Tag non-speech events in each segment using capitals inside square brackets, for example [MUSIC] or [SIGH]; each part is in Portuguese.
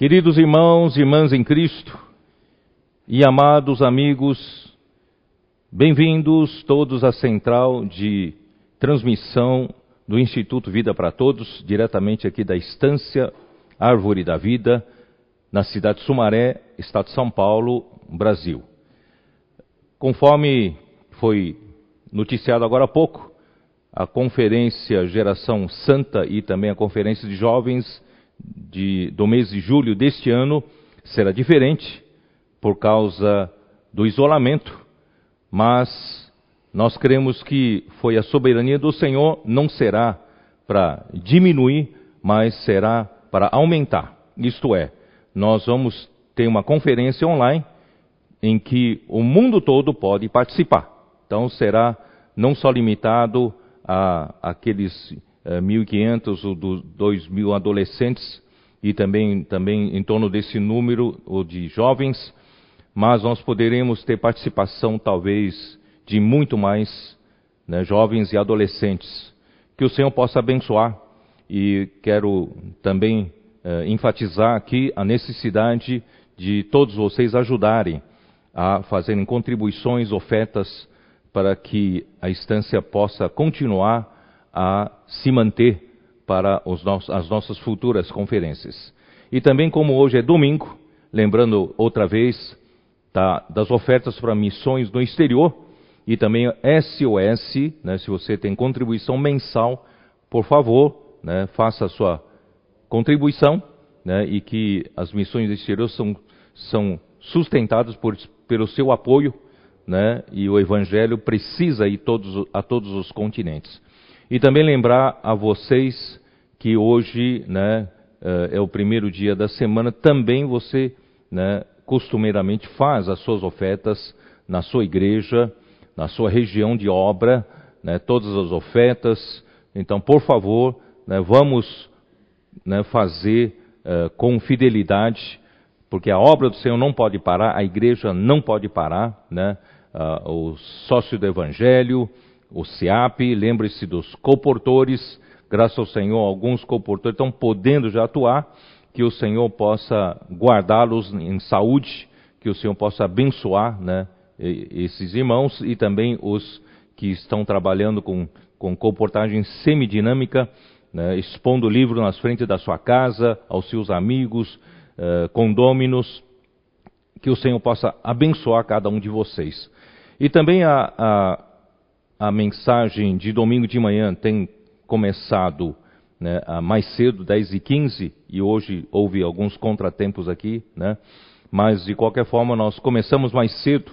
Queridos irmãos e irmãs em Cristo e amados amigos, bem-vindos todos à central de transmissão do Instituto Vida para Todos, diretamente aqui da Estância Árvore da Vida, na cidade de Sumaré, estado de São Paulo, Brasil. Conforme foi noticiado agora há pouco, a conferência Geração Santa e também a conferência de jovens de, do mês de julho deste ano será diferente por causa do isolamento, mas nós cremos que foi a soberania do Senhor, não será para diminuir, mas será para aumentar. Isto é, nós vamos ter uma conferência online em que o mundo todo pode participar. Então será não só limitado a aqueles 1.500 ou 2.000 adolescentes e também, também em torno desse número de jovens, mas nós poderemos ter participação talvez de muito mais né, jovens e adolescentes. Que o Senhor possa abençoar e quero também uh, enfatizar aqui a necessidade de todos vocês ajudarem a fazerem contribuições, ofertas, para que a instância possa continuar a se manter para as nossas futuras conferências. E também, como hoje é domingo, lembrando outra vez tá, das ofertas para missões no exterior e também SOS, né, se você tem contribuição mensal, por favor, né, faça a sua contribuição né, e que as missões no exterior são, são sustentadas por, pelo seu apoio né, e o Evangelho precisa ir todos, a todos os continentes. E também lembrar a vocês que hoje né, eh, é o primeiro dia da semana, também você né, costumeiramente faz as suas ofertas na sua igreja, na sua região de obra, né, todas as ofertas. Então, por favor, né, vamos né, fazer uh, com fidelidade, porque a obra do Senhor não pode parar, a igreja não pode parar, né? Uh, o sócio do Evangelho, o SEAP, lembre-se dos coportores, graças ao Senhor, alguns coportores estão podendo já atuar, que o Senhor possa guardá-los em saúde, que o Senhor possa abençoar né, esses irmãos e também os que estão trabalhando com, com comportagem semidinâmica, né, expondo o livro nas frente da sua casa, aos seus amigos, uh, condôminos, que o Senhor possa abençoar cada um de vocês. E também a, a a mensagem de domingo de manhã tem começado né, mais cedo, 10 e 15, e hoje houve alguns contratempos aqui, né? mas de qualquer forma nós começamos mais cedo,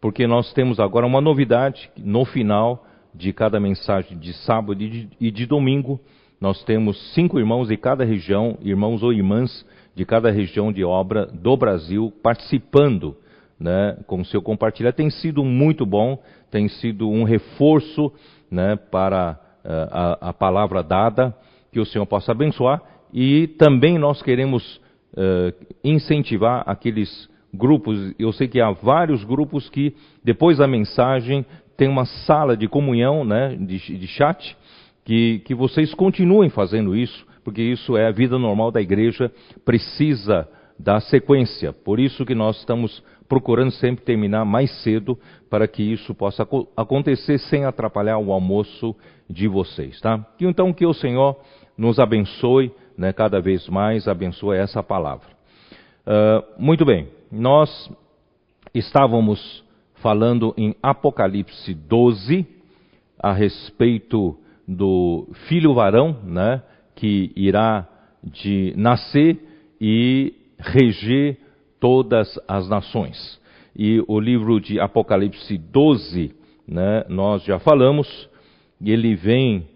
porque nós temos agora uma novidade no final de cada mensagem de sábado e de, e de domingo. Nós temos cinco irmãos de cada região, irmãos ou irmãs de cada região de obra do Brasil, participando né, com o seu compartilhar. Tem sido muito bom, tem sido um reforço né, para uh, a, a, palavra dada, que o Senhor possa abençoar. E também nós queremos uh, incentivar aqueles grupos, eu sei que há vários grupos que, depois da mensagem, tem uma sala de comunhão, né, de, de chat, que, que vocês continuem fazendo isso, porque isso é a vida normal da igreja, precisa da sequência. Por isso que nós estamos procurando sempre terminar mais cedo para que isso possa acontecer sem atrapalhar o almoço de vocês, tá? Então que o Senhor nos abençoe, né, cada vez mais abençoe essa palavra. Uh, muito bem, nós estávamos falando em Apocalipse 12 a respeito do filho varão, né, que irá de nascer e reger todas as nações. E o livro de Apocalipse 12, né, nós já falamos, ele vem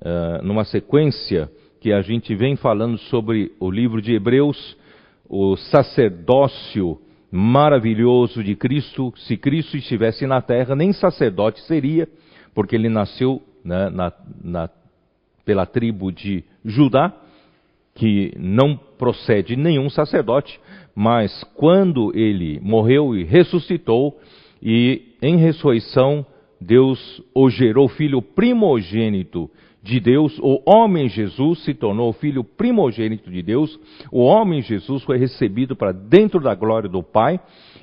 uh, numa sequência que a gente vem falando sobre o livro de Hebreus, o sacerdócio maravilhoso de Cristo. Se Cristo estivesse na terra, nem sacerdote seria, porque ele nasceu né, na, na, pela tribo de Judá, que não procede nenhum sacerdote, mas quando ele morreu e ressuscitou, e em ressurreição Deus o gerou filho primogênito de Deus, o homem Jesus se tornou filho primogênito de Deus, o homem Jesus foi recebido para dentro da glória do Pai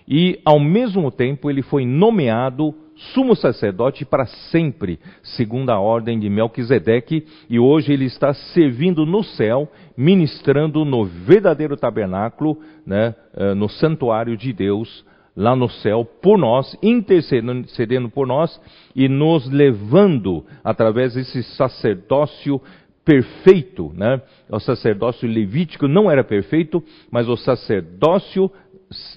e, ao mesmo tempo, ele foi nomeado sumo sacerdote para sempre, segundo a ordem de Melquisedeque, e hoje ele está servindo no céu, ministrando no verdadeiro tabernáculo, né, eh, no santuário de Deus, lá no céu, por nós, intercedendo por nós e nos levando através desse sacerdócio perfeito, né? O sacerdócio levítico não era perfeito, mas o sacerdócio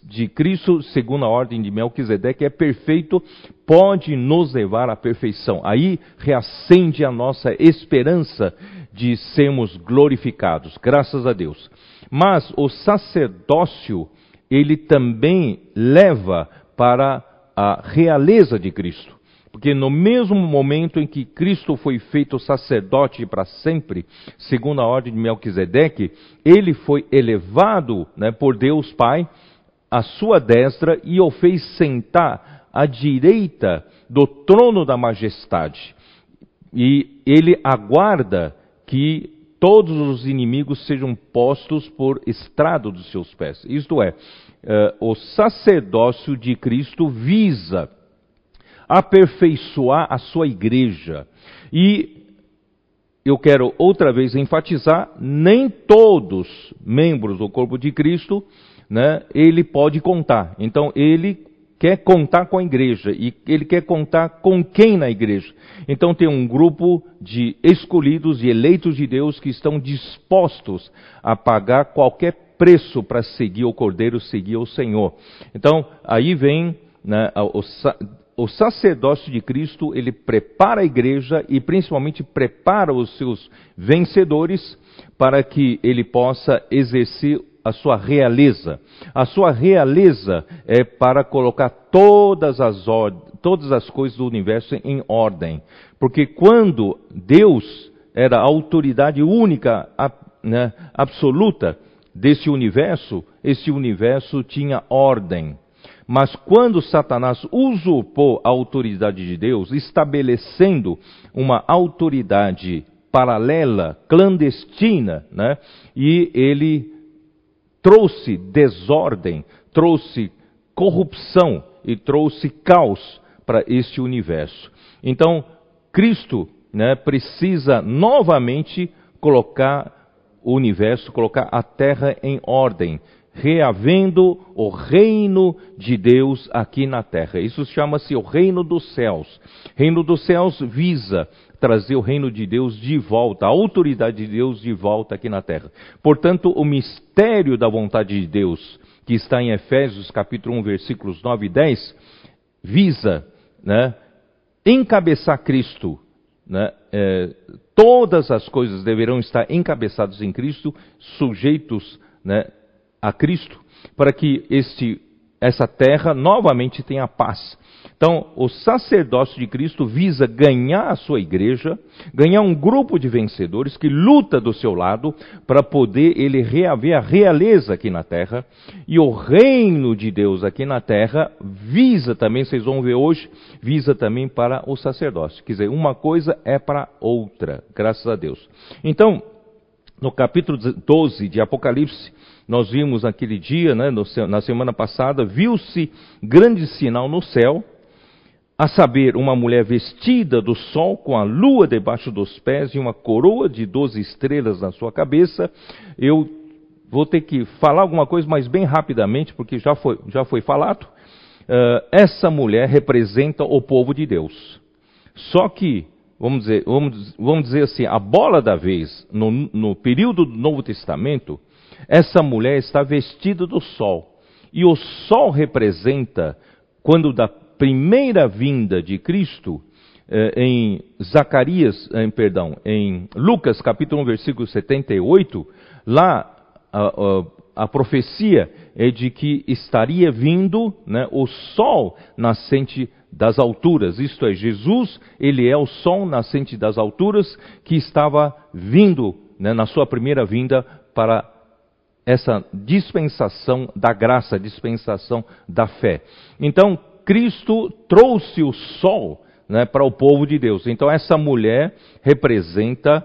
de Cristo, segundo a ordem de Melquisedeque, é perfeito, pode nos levar à perfeição. Aí reacende a nossa esperança de sermos glorificados, graças a Deus. Mas o sacerdócio, ele também leva para a realeza de Cristo. Porque no mesmo momento em que Cristo foi feito sacerdote para sempre, segundo a ordem de Melquisedeque, ele foi elevado né, por Deus Pai à sua destra e o fez sentar à direita do trono da majestade. E ele aguarda que todos os inimigos sejam postos por estrado dos seus pés. Isto é, uh, o sacerdócio de Cristo visa aperfeiçoar a sua igreja. E eu quero outra vez enfatizar: nem todos membros do corpo de Cristo né, ele pode contar. Então ele quer contar com a igreja e ele quer contar com quem na igreja. Então tem um grupo de escolhidos e eleitos de Deus que estão dispostos a pagar qualquer preço para seguir o Cordeiro, seguir o Senhor. Então aí vem né, o, o sacerdócio de Cristo, ele prepara a igreja e principalmente prepara os seus vencedores para que ele possa exercer a sua realeza. A sua realeza é para colocar todas as, todas as coisas do universo em ordem. Porque quando Deus era a autoridade única, né, absoluta desse universo, esse universo tinha ordem. Mas quando Satanás usurpou a autoridade de Deus, estabelecendo uma autoridade paralela, clandestina, né? e ele trouxe desordem, trouxe corrupção e trouxe caos para este universo. Então, Cristo né, precisa novamente colocar o universo, colocar a terra em ordem, reavendo o reino de Deus aqui na terra. Isso chama-se o reino dos céus. Reino dos céus visa trazer o reino de Deus de volta, a autoridade de Deus de volta aqui na terra. Portanto, o mistério da vontade de Deus, que está em Efésios capítulo 1, versículos 9 e 10, visa né, encabeçar Cristo. Né, é, todas as coisas deverão estar encabeçadas em Cristo, sujeitos né, a Cristo, para que este, essa terra novamente tenha paz. Então, o sacerdócio de Cristo visa ganhar a sua igreja, ganhar um grupo de vencedores que luta do seu lado para poder ele reaver a realeza aqui na terra. E o reino de Deus aqui na terra visa também, vocês vão ver hoje, visa também para o sacerdócio. Quer dizer, uma coisa é para outra, graças a Deus. Então, no capítulo 12 de Apocalipse, nós vimos naquele dia, né, no, na semana passada, viu-se grande sinal no céu, a saber, uma mulher vestida do sol, com a lua debaixo dos pés e uma coroa de doze estrelas na sua cabeça. Eu vou ter que falar alguma coisa, mas bem rapidamente, porque já foi, já foi falado. Uh, essa mulher representa o povo de Deus. Só que, vamos dizer, vamos, vamos dizer assim, a bola da vez, no, no período do Novo Testamento, essa mulher está vestida do sol. E o sol representa, quando da primeira vinda de Cristo, eh, em Zacarias, em, perdão, em Lucas capítulo 1, versículo 78, lá a, a, a profecia é de que estaria vindo né, o sol nascente das alturas, isto é, Jesus, ele é o sol nascente das alturas que estava vindo né, na sua primeira vinda para essa dispensação da graça, dispensação da fé. Então, Cristo trouxe o sol né, para o povo de Deus. Então essa mulher representa,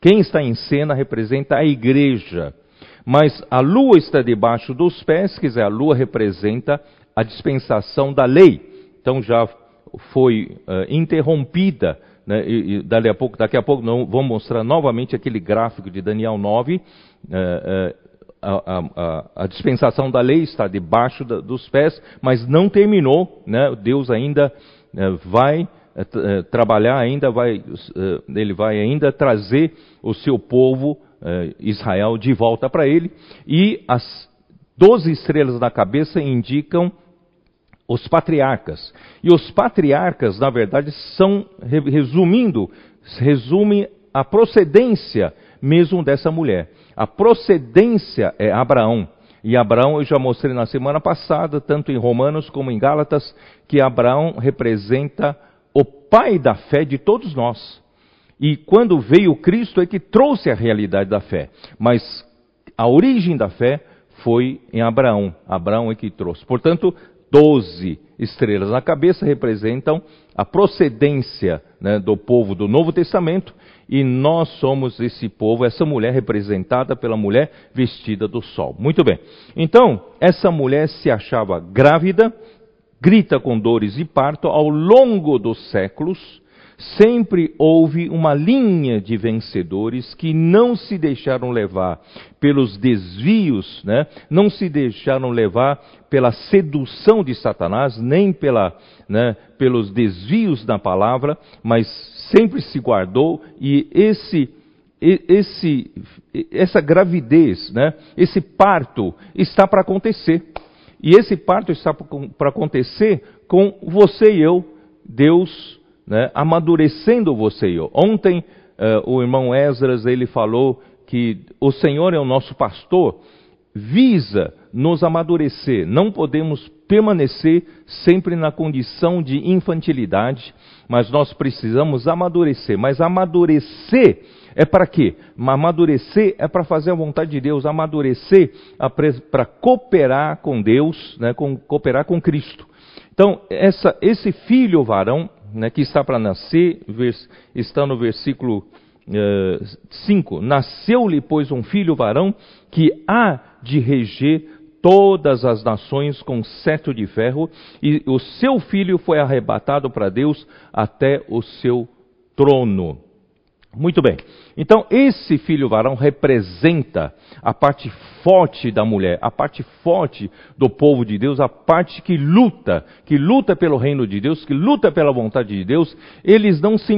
quem está em cena representa a igreja. Mas a lua está debaixo dos pés, quer dizer, a lua representa a dispensação da lei. Então já foi uh, interrompida, né, e, e daqui a pouco, daqui a pouco não, vamos mostrar novamente aquele gráfico de Daniel 9. Uh, uh, a, a, a, dispensação da lei está debaixo da, dos pés, mas não terminou, né? Deus ainda vai trabalhar, ainda vai, ele vai ainda trazer o seu povo Israel de volta para ele, e as doze estrelas na cabeça indicam os patriarcas. E os patriarcas, na verdade, são, resumindo, resume a procedência mesmo dessa mulher. A procedência é Abraão. E Abraão, eu já mostrei na semana passada, tanto em Romanos como em Gálatas, que Abraão representa o pai da fé de todos nós. E quando veio Cristo é que trouxe a realidade da fé. Mas a origem da fé foi em Abraão. Abraão é que trouxe. Portanto, doze estrelas na cabeça representam a procedência né, do povo do Novo Testamento e nós somos esse povo, essa mulher representada pela mulher vestida do sol. Muito bem. Então, essa mulher se achava grávida, grita com dores de parto ao longo dos séculos sempre houve uma linha de vencedores que não se deixaram levar pelos desvios, né? não se deixaram levar pela sedução de Satanás, nem pela, né, pelos desvios da palavra, mas sempre se guardou e esse esse, essa gravidez, né, esse parto está para acontecer. E esse parto está para acontecer com você e eu. Deus né, amadurecendo você e eu. Ontem uh, o irmão Esdras ele falou que o Senhor é o nosso pastor, visa nos amadurecer. Não podemos permanecer sempre na condição de infantilidade, mas nós precisamos amadurecer. Mas amadurecer é para quê? Amadurecer é para fazer a vontade de Deus, amadurecer para cooperar com Deus, né, com, cooperar com Cristo. Então, essa, esse filho varão né, que está para nascer, está no versículo 5: uh, Nasceu-lhe, pois, um filho varão que há de reger todas as nações com cetro de ferro, e o seu filho foi arrebatado para Deus até o seu trono. Muito bem. Então, esse filho varão representa a parte forte da mulher, a parte forte do povo de Deus, a parte que luta, que luta pelo reino de Deus, que luta pela vontade de Deus. Eles não se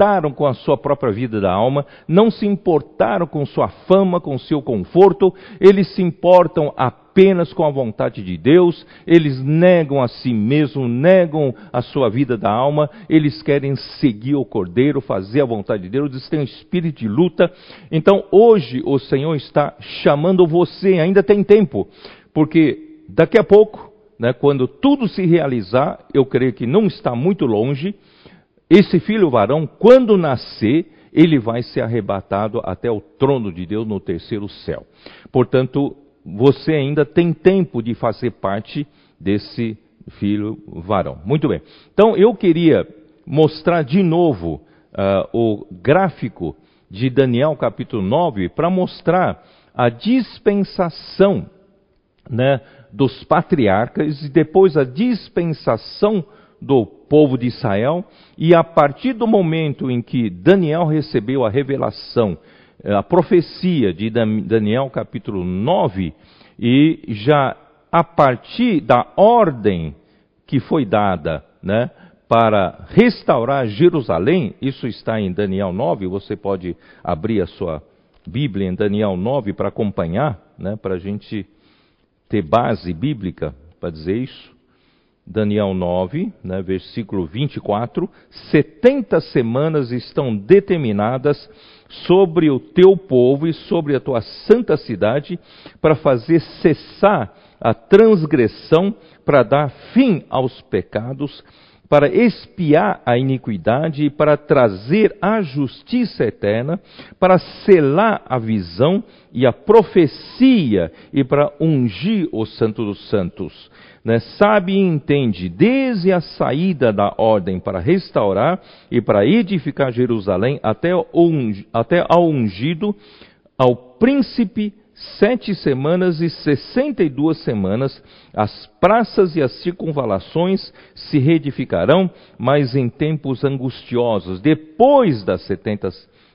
importaram com a sua própria vida da alma, não se importaram com sua fama, com seu conforto, eles se importam apenas com a vontade de Deus, eles negam a si mesmos, negam a sua vida da alma, eles querem seguir o Cordeiro, fazer a vontade de Deus, eles têm um espírito de luta. Então hoje o Senhor está chamando você, ainda tem tempo, porque daqui a pouco, né, quando tudo se realizar, eu creio que não está muito longe, esse filho varão, quando nascer, ele vai ser arrebatado até o trono de Deus no terceiro céu. Portanto, você ainda tem tempo de fazer parte desse filho varão. Muito bem. Então eu queria mostrar de novo uh, o gráfico de Daniel capítulo 9 para mostrar a dispensação né, dos patriarcas e depois a dispensação do povo de Israel, e a partir do momento em que Daniel recebeu a revelação é, a profecia de Daniel capítulo 9, e já a partir da ordem que foi dada né, para restaurar Jerusalém, isso está em Daniel 9, você pode abrir a sua Bíblia em Daniel 9 para acompanhar, né, para a gente ter base bíblica para dizer isso. Daniel 9, né, versículo 24: 70 semanas estão determinadas sobre o teu povo e sobre a tua santa cidade, para fazer cessar a transgressão, para dar fim aos pecados, para expiar a iniquidade e para trazer a justiça eterna, para selar a visão e a profecia e para ungir o Santo dos Santos. Né? Sabe e entende, desde a saída da ordem para restaurar e para edificar Jerusalém até, até ao ungido, ao príncipe sete semanas e sessenta e duas semanas, as praças e as circunvalações se reedificarão, mas em tempos angustiosos. Depois das setenta,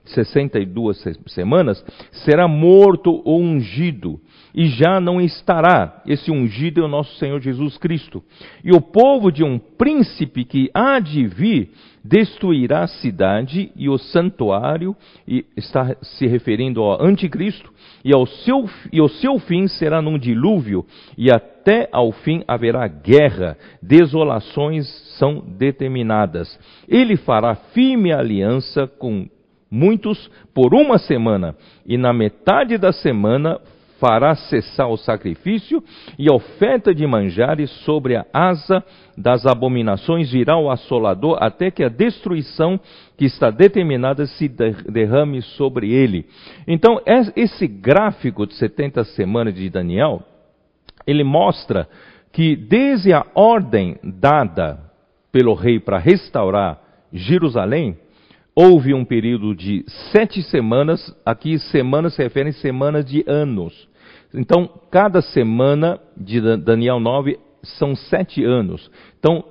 sessenta e duas semanas, será morto o ungido, e já não estará. Esse ungido é o nosso Senhor Jesus Cristo. E o povo de um príncipe que há de vir destruirá a cidade e o santuário, e está se referindo ao anticristo, e, ao seu, e o seu fim será num dilúvio, e até ao fim haverá guerra, desolações são determinadas. Ele fará firme aliança com muitos por uma semana, e na metade da semana fará cessar o sacrifício e a oferta de manjares sobre a asa das abominações virá o assolador até que a destruição que está determinada se derrame sobre ele. Então, esse gráfico de 70 semanas de Daniel, ele mostra que desde a ordem dada pelo rei para restaurar Jerusalém, houve um período de sete semanas, aqui semanas se referem semanas de anos. Então, cada semana de Daniel 9 são sete anos. Então,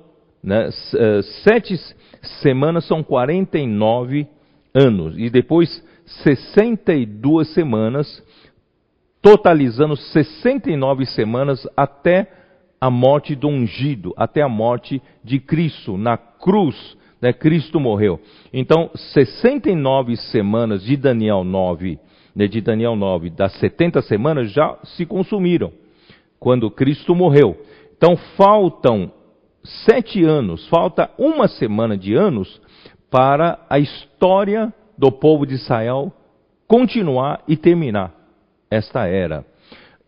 né, eh, sete semanas são 49 anos. E depois 62 semanas, totalizando 69 semanas até a morte do ungido, até a morte de Cristo na cruz né, Cristo morreu. Então, 69 semanas de Daniel 9, né, de Daniel 9, das 70 semanas já se consumiram, quando Cristo morreu. Então, faltam sete anos, falta uma semana de anos para a história do povo de Israel continuar e terminar esta era.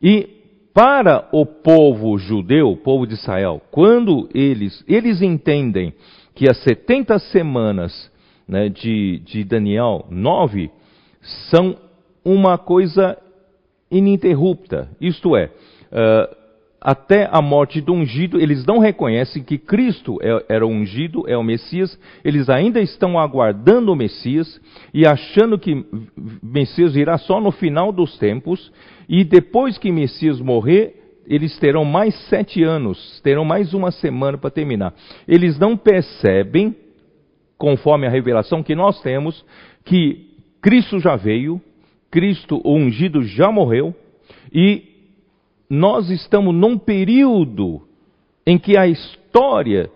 E para o povo judeu, o povo de Israel, quando eles, eles entendem que as 70 semanas né, de, de Daniel 9 são uma coisa ininterrupta. Isto é, uh, até a morte do ungido, eles não reconhecem que Cristo é, era o ungido, é o Messias, eles ainda estão aguardando o Messias e achando que Messias virá só no final dos tempos, e depois que Messias morrer, eles terão mais sete anos, terão mais uma semana para terminar. Eles não percebem, conforme a revelação que nós temos, que Cristo já veio, Cristo, o ungido, já morreu, e nós estamos num período em que a história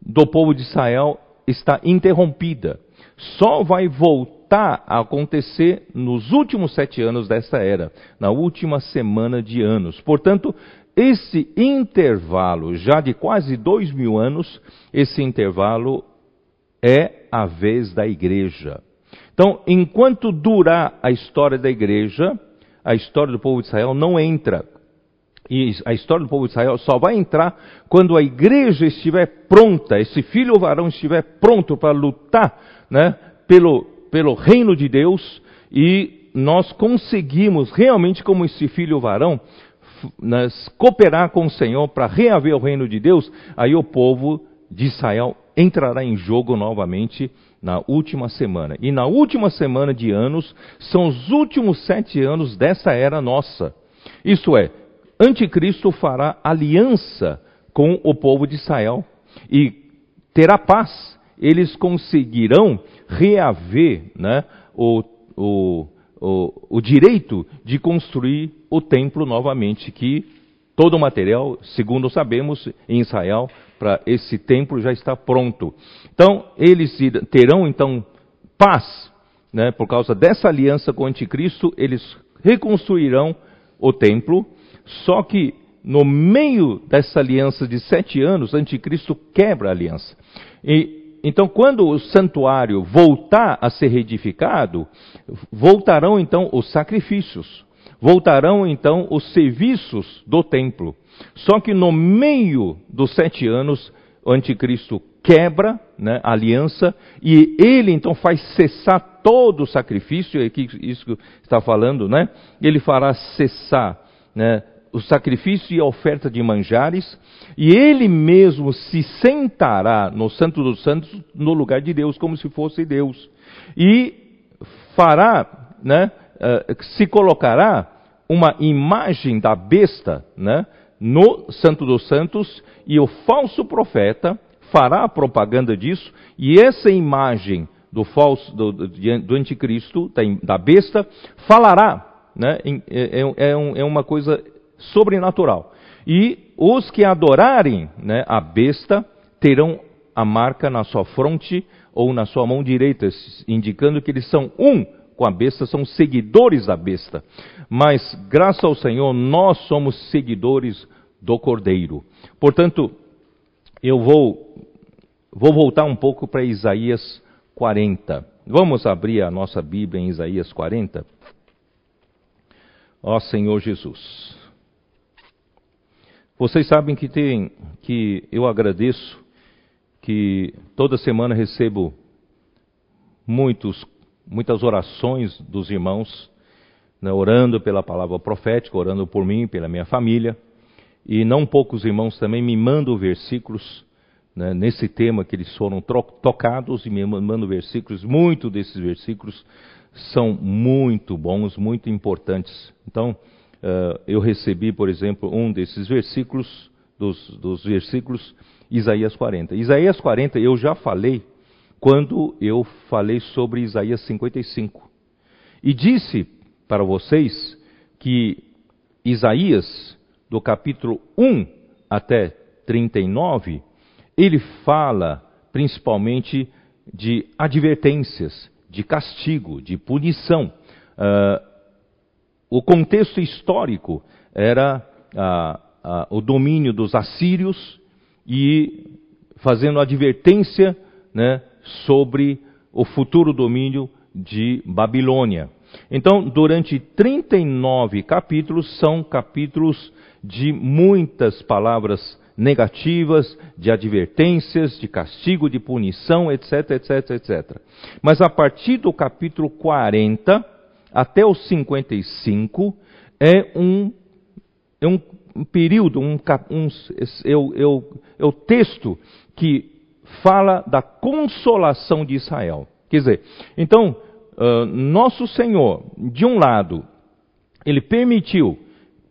do povo de Israel está interrompida. Só vai voltar voltar a acontecer nos últimos sete anos dessa era, na última semana de anos. Portanto, esse intervalo, já de quase dois mil anos, esse intervalo é a vez da igreja. Então, enquanto durar a história da igreja, a história do povo de Israel não entra. E a história do povo de Israel só vai entrar quando a igreja estiver pronta, esse filho varão estiver pronto para lutar né, pelo, pelo reino de Deus e nós conseguimos realmente, como esse filho varão, cooperar com o Senhor para reaver o reino de Deus, aí o povo de Israel entrará em jogo novamente na última semana. E na última semana de anos, são os últimos sete anos dessa era nossa. Isto é, Anticristo fará aliança com o povo de Israel e terá paz eles conseguirão reaver né, o, o, o, o direito de construir o templo novamente, que todo o material, segundo sabemos, em Israel, para esse templo já está pronto. Então, eles terão então paz, né, por causa dessa aliança com o anticristo, eles reconstruirão o templo, só que no meio dessa aliança de sete anos, anticristo quebra a aliança. E então, quando o santuário voltar a ser reedificado, voltarão então os sacrifícios, voltarão então os serviços do templo. Só que no meio dos sete anos, o anticristo quebra né, a aliança e ele então faz cessar todo o sacrifício, é isso que está falando, né? Ele fará cessar né, o sacrifício e a oferta de manjares, e ele mesmo se sentará no Santo dos Santos no lugar de Deus, como se fosse Deus. E fará, né, uh, se colocará uma imagem da besta, né, no Santo dos Santos, e o falso profeta fará a propaganda disso, e essa imagem do falso, do, do anticristo, da, da besta, falará, né, é, é, é, é uma coisa sobrenatural. E os que adorarem né, a besta terão a marca na sua fronte ou na sua mão direita, indicando que eles são um com a besta, são seguidores da besta. Mas, graças ao Senhor, nós somos seguidores do Cordeiro. Portanto, eu vou, vou voltar um pouco para Isaías 40. Vamos abrir a nossa Bíblia em Isaías 40? Ó Senhor Jesus. Vocês sabem que tem que eu agradeço que toda semana recebo muitos muitas orações dos irmãos, né, orando pela palavra profética, orando por mim, pela minha família, e não poucos irmãos também me mandam versículos né, nesse tema que eles foram tocados e me mandam versículos. Muitos desses versículos são muito bons, muito importantes. Então Uh, eu recebi, por exemplo, um desses versículos, dos, dos versículos, Isaías 40. Isaías 40 eu já falei quando eu falei sobre Isaías 55. E disse para vocês que Isaías, do capítulo 1 até 39, ele fala principalmente de advertências, de castigo, de punição. Uh, o contexto histórico era ah, ah, o domínio dos assírios e fazendo advertência né, sobre o futuro domínio de Babilônia. Então, durante 39 capítulos, são capítulos de muitas palavras negativas, de advertências, de castigo, de punição, etc, etc, etc. Mas a partir do capítulo 40, até os 55 é um, é um período, um, um, é, o, é o texto que fala da consolação de Israel. Quer dizer, então, uh, nosso Senhor, de um lado, ele permitiu,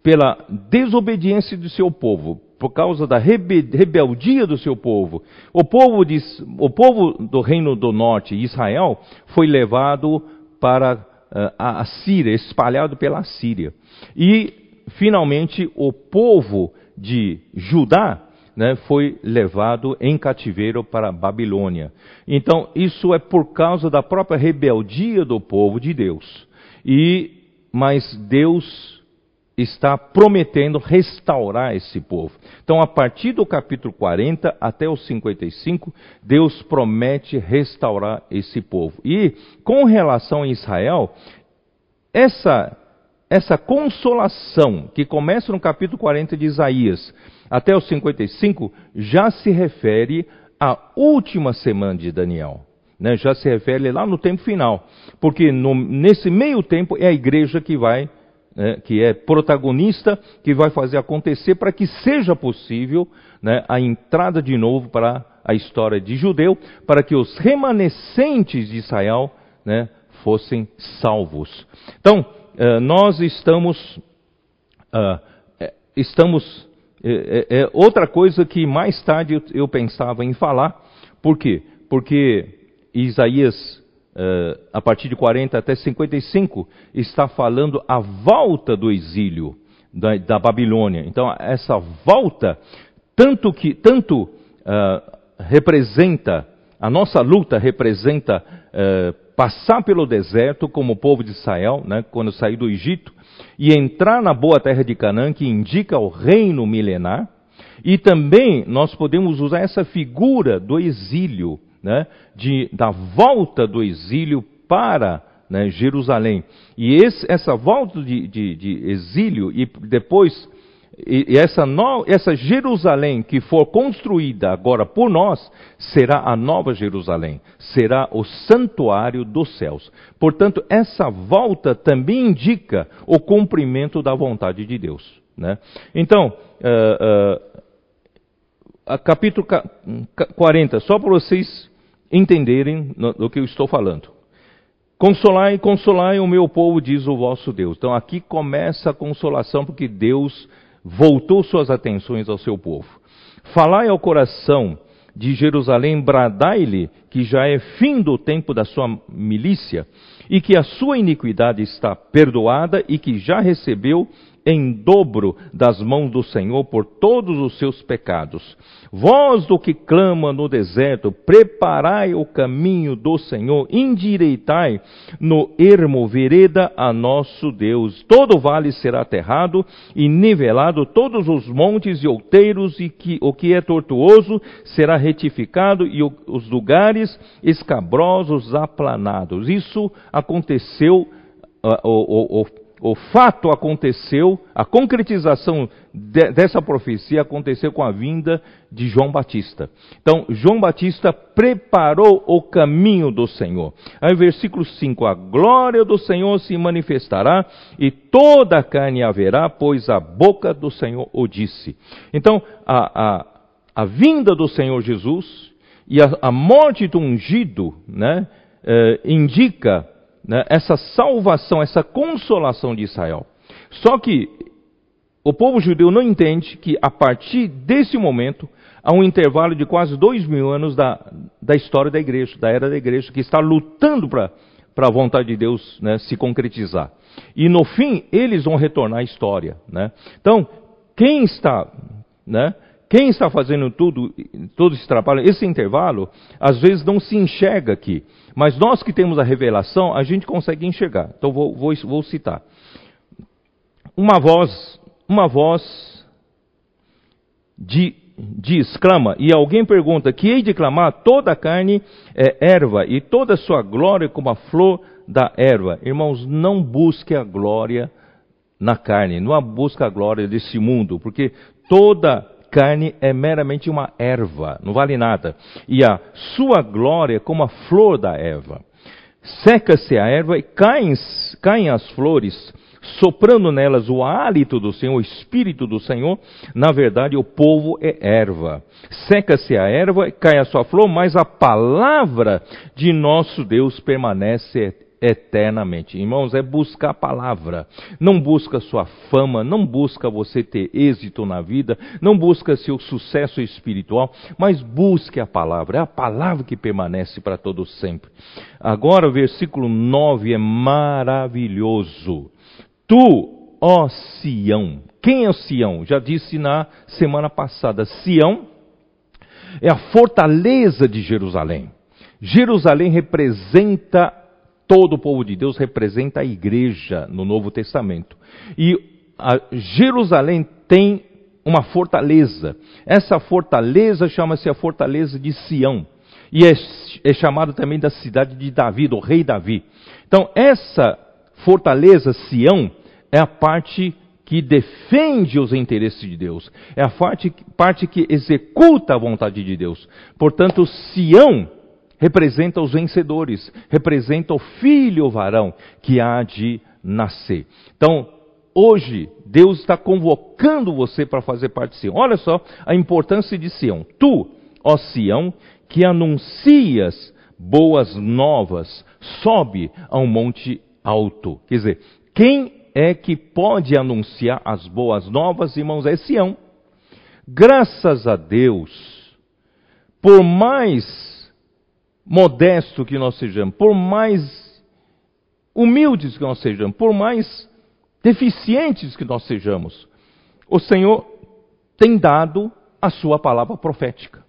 pela desobediência do seu povo, por causa da rebeldia do seu povo, o povo, de, o povo do reino do norte, Israel, foi levado para a Síria, espalhado pela Síria. E, finalmente, o povo de Judá né, foi levado em cativeiro para a Babilônia. Então, isso é por causa da própria rebeldia do povo de Deus. E, mas Deus está prometendo restaurar esse povo. Então, a partir do capítulo 40 até o 55, Deus promete restaurar esse povo. E com relação a Israel, essa essa consolação que começa no capítulo 40 de Isaías até o 55 já se refere à última semana de Daniel. Né? Já se refere lá no tempo final. Porque no, nesse meio tempo é a igreja que vai né, que é protagonista, que vai fazer acontecer para que seja possível né, a entrada de novo para a história de judeu, para que os remanescentes de Israel né, fossem salvos. Então, uh, nós estamos, uh, estamos é, outra coisa que mais tarde eu, eu pensava em falar, por quê? Porque Isaías uh, a partir de 40 até 55, está falando a volta do exílio da, da Babilônia. Então, essa volta, tanto que tanto uh, representa, a nossa luta representa uh, passar pelo deserto como o povo de Israel, né, quando saiu do Egito, e entrar na boa terra de Canaã, que indica o reino milenar, e também nós podemos usar essa figura do exílio né, de, da volta do exílio para né, Jerusalém. E esse, essa volta de, de, de, exílio e depois e essa, no, essa Jerusalém que for construída agora por nós, será a nova Jerusalém, será o santuário dos céus. Portanto, essa volta também indica o cumprimento da vontade de Deus. Né? Então, uh, uh, capítulo 40, só para vocês entenderem do que eu estou falando. Consolai, consolai o meu povo, diz o vosso Deus. Então aqui começa a consolação, porque Deus voltou suas atenções ao seu povo. Falai ao coração de Jerusalém, bradai-lhe que já é fim do tempo da sua milícia, e que a sua iniquidade está perdoada e que já recebeu em dobro das mãos do Senhor por todos os seus pecados. Vós do que clama no deserto, preparai o caminho do Senhor, endireitai no ermo vereda a nosso Deus. Todo vale será aterrado e nivelado, todos os montes e outeiros, e que, o que é tortuoso será retificado, e o, os lugares escabrosos aplanados. Isso aconteceu, uh, o fato aconteceu, a concretização de, dessa profecia aconteceu com a vinda de João Batista. Então, João Batista preparou o caminho do Senhor. Aí, versículo 5: A glória do Senhor se manifestará e toda a carne haverá, pois a boca do Senhor o disse. Então, a, a, a vinda do Senhor Jesus e a, a morte do ungido né, eh, indica né, essa salvação, essa consolação de Israel. Só que o povo judeu não entende que a partir desse momento há um intervalo de quase dois mil anos da, da história da igreja, da era da igreja, que está lutando para a vontade de Deus né, se concretizar. E no fim, eles vão retornar à história. Né? Então, quem está né, quem está fazendo tudo, todo esse trabalho, esse intervalo, às vezes não se enxerga aqui. Mas nós que temos a revelação, a gente consegue enxergar. Então vou, vou, vou citar. Uma voz, uma voz de, diz, clama, e alguém pergunta, que hei de clamar? Toda a carne é erva, e toda a sua glória como a flor da erva. Irmãos, não busque a glória na carne, não busque a glória desse mundo, porque toda carne é meramente uma erva, não vale nada. E a sua glória como a flor da erva. Seca-se a erva e caem, caem as flores, soprando nelas o hálito do Senhor, o Espírito do Senhor. Na verdade, o povo é erva. Seca-se a erva, cai a sua flor, mas a palavra de nosso Deus permanece eternamente. Irmãos, é buscar a palavra. Não busca sua fama, não busca você ter êxito na vida, não busca seu sucesso espiritual, mas busque a palavra. É a palavra que permanece para todo sempre. Agora o versículo 9 é maravilhoso. Tu, ó Sião. Quem é Sião? Já disse na semana passada. Sião é a fortaleza de Jerusalém. Jerusalém representa todo o povo de Deus representa a igreja no Novo Testamento. E Jerusalém tem uma fortaleza. Essa fortaleza chama-se a fortaleza de Sião. E é, é chamada também da cidade de Davi, do rei Davi. Então, essa fortaleza, Sião, é a parte que defende os interesses de Deus. É a parte, parte que executa a vontade de Deus. Portanto, Sião representa os vencedores, representa o filho varão que há de nascer. Então, hoje, Deus está convocando você para fazer parte de Sião. Olha só a importância de Sião. Tu, ó Sião, que anuncias boas novas, sobe a um monte alto. Quer dizer, quem é que pode anunciar as boas novas, irmãos? É Sião. Graças a Deus, por mais modesto que nós sejamos, por mais humildes que nós sejamos, por mais deficientes que nós sejamos, o Senhor tem dado a sua palavra profética.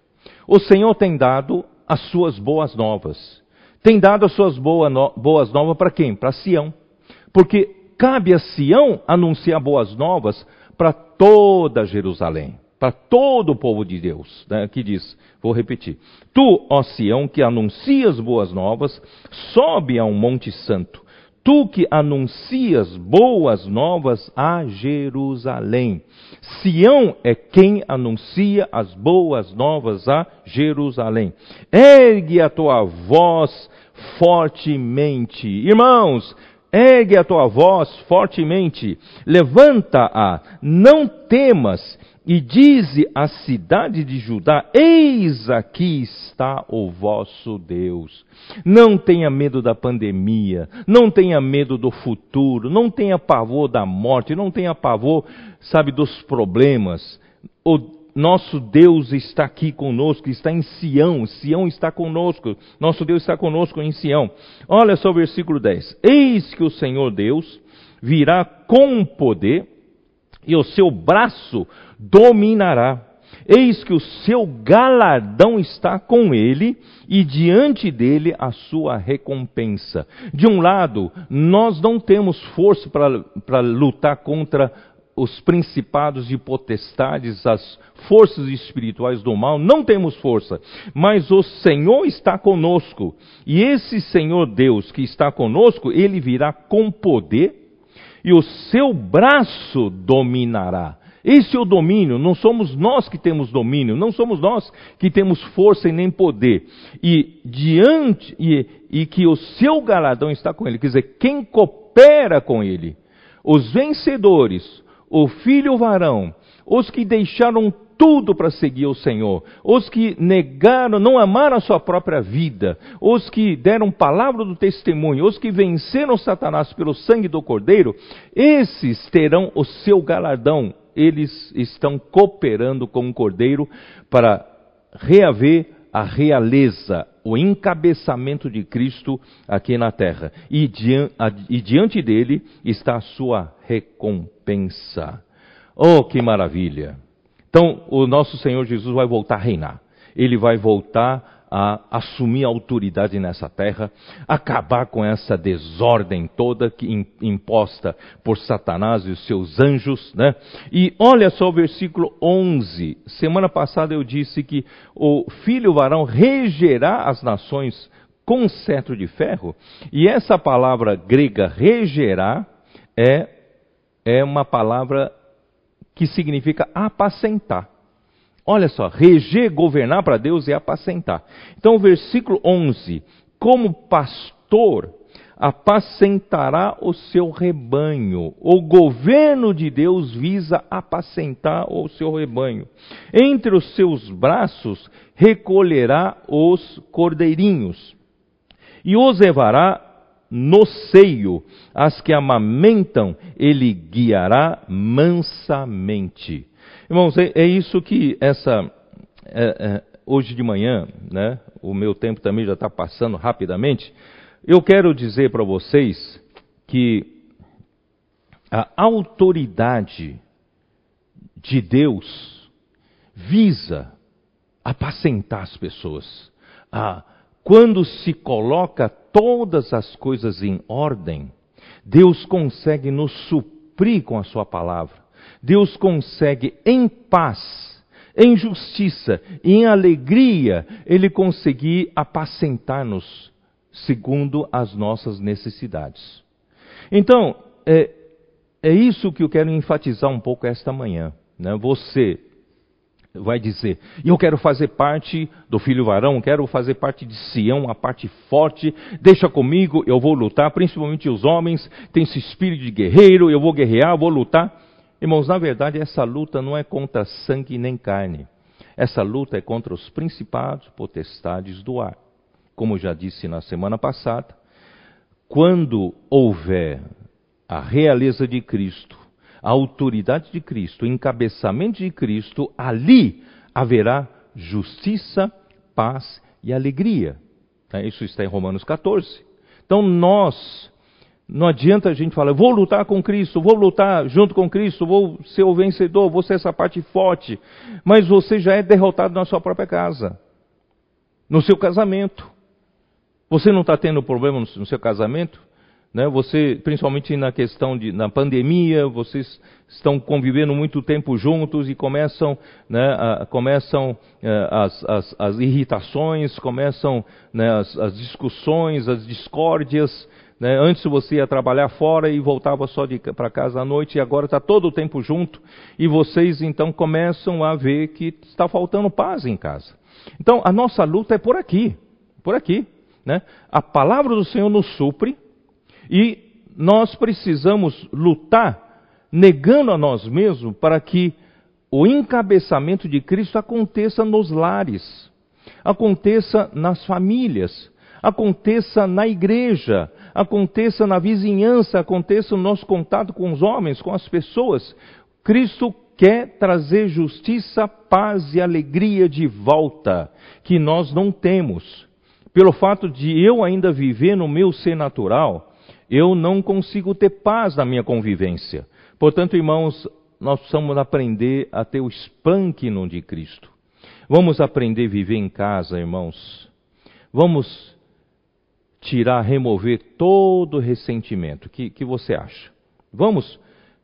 O Senhor tem dado as suas boas novas. Tem dado as suas boas, no, boas novas para quem? Para Sião. Porque cabe a Sião anunciar boas novas para toda Jerusalém para todo o povo de Deus, né, que diz, vou repetir: Tu, ó Sião, que anuncias boas novas, sobe a um monte santo. tu que anuncias boas novas a Jerusalém. Sião é quem anuncia as boas novas a Jerusalém. Ergue a tua voz fortemente. Irmãos, ergue a tua voz fortemente, levanta-a, não temas, e dize à cidade de Judá: Eis aqui está o vosso Deus. Não tenha medo da pandemia, não tenha medo do futuro, não tenha pavor da morte, não tenha pavor, sabe, dos problemas. O nosso Deus está aqui conosco, está em Sião, Sião está conosco, nosso Deus está conosco em Sião. Olha só o versículo 10: Eis que o Senhor Deus virá com poder, e o seu braço dominará. Eis que o seu galardão está com ele e diante dele a sua recompensa. De um lado, nós não temos força para lutar contra os principados e potestades, as forças espirituais do mal, não temos força, mas o Senhor está conosco. E esse Senhor Deus que está conosco, ele virá com poder e o seu braço dominará. Esse é o domínio, não somos nós que temos domínio, não somos nós que temos força e nem poder. E diante e, e que o seu galardão está com ele, quer dizer, quem coopera com ele, os vencedores, o filho varão, os que deixaram tudo para seguir o Senhor, os que negaram, não amaram a sua própria vida, os que deram palavra do testemunho, os que venceram Satanás pelo sangue do Cordeiro, esses terão o seu galardão eles estão cooperando com o Cordeiro para reaver a realeza, o encabeçamento de Cristo aqui na terra. E, diante dele está a sua recompensa. Oh, que maravilha! Então, o nosso Senhor Jesus vai voltar a reinar. Ele vai voltar a assumir autoridade nessa terra, acabar com essa desordem toda que imposta por Satanás e os seus anjos, né? E olha só o versículo 11. Semana passada eu disse que o filho varão regerá as nações com cetro de ferro, e essa palavra grega regerá é é uma palavra que significa apacentar. Olha só, reger, governar para Deus é apacentar. Então, o versículo 11: Como pastor, apacentará o seu rebanho. O governo de Deus visa apacentar o seu rebanho. Entre os seus braços recolherá os cordeirinhos e os levará no seio. As que amamentam, ele guiará mansamente. Irmãos, é, é isso que essa é, é, hoje de manhã, né? O meu tempo também já está passando rapidamente. Eu quero dizer para vocês que a autoridade de Deus visa apacentar as pessoas. Quando se coloca todas as coisas em ordem, Deus consegue nos suprir com a sua palavra. Deus consegue em paz, em justiça e em alegria, Ele conseguir apacentar-nos segundo as nossas necessidades. Então, é, é isso que eu quero enfatizar um pouco esta manhã. Né? Você vai dizer, eu quero fazer parte do filho varão, quero fazer parte de Sião, a parte forte, deixa comigo, eu vou lutar, principalmente os homens, tem esse espírito de guerreiro, eu vou guerrear, vou lutar. Irmãos, na verdade, essa luta não é contra sangue nem carne. Essa luta é contra os principados, potestades do ar. Como já disse na semana passada, quando houver a realeza de Cristo, a autoridade de Cristo, o encabeçamento de Cristo, ali haverá justiça, paz e alegria. É, isso está em Romanos 14. Então nós não adianta a gente falar, vou lutar com Cristo, vou lutar junto com Cristo, vou ser o vencedor, vou ser essa parte forte. Mas você já é derrotado na sua própria casa, no seu casamento. Você não está tendo problema no seu casamento? Né? Você, principalmente na questão de na pandemia, vocês estão convivendo muito tempo juntos e começam, né, a, começam é, as, as, as, irritações, começam né, as, as discussões, as discórdias Né? Antes você ia trabalhar fora e voltava só para casa à noite, e agora está todo o tempo junto, e vocês então começam a ver que está faltando paz em casa. Então a nossa luta é por aqui, por aqui. Né? A palavra do Senhor nos supre e nós precisamos lutar negando a nós mesmos para que o encabeçamento de Cristo aconteça nos lares, aconteça nas famílias, aconteça na igreja, aconteça na vizinhança, aconteça no nosso contato com os homens, com as pessoas. Cristo quer trazer justiça, paz e alegria de volta, que nós não temos. Pelo fato de eu ainda viver no meu ser natural, eu não consigo ter paz na minha convivência. Portanto, irmãos, nós precisamos aprender a ter o espanquino de Cristo. Vamos aprender a viver em casa, irmãos. Vamos tirar, remover todo ressentimento. O que, que você acha? Vamos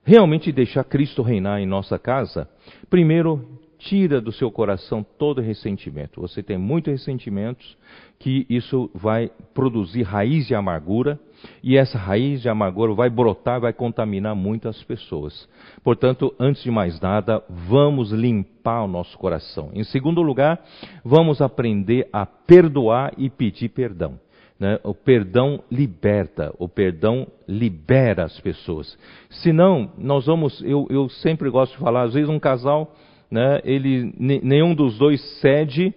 realmente deixar Cristo reinar em nossa casa? Primeiro, tira do seu coração todo ressentimento. Você tem muitos ressentimentos, que isso vai produzir raiz de amargura, e essa raiz de amargura vai brotar, vai contaminar muitas pessoas. Portanto, antes de mais nada, vamos limpar o nosso coração. Em segundo lugar, vamos aprender a perdoar e pedir perdão. Né? O perdão liberta, o perdão libera as pessoas. Senão, nós vamos, eu, eu sempre gosto de falar, às vezes um casal, né, ele, nenhum dos dois cede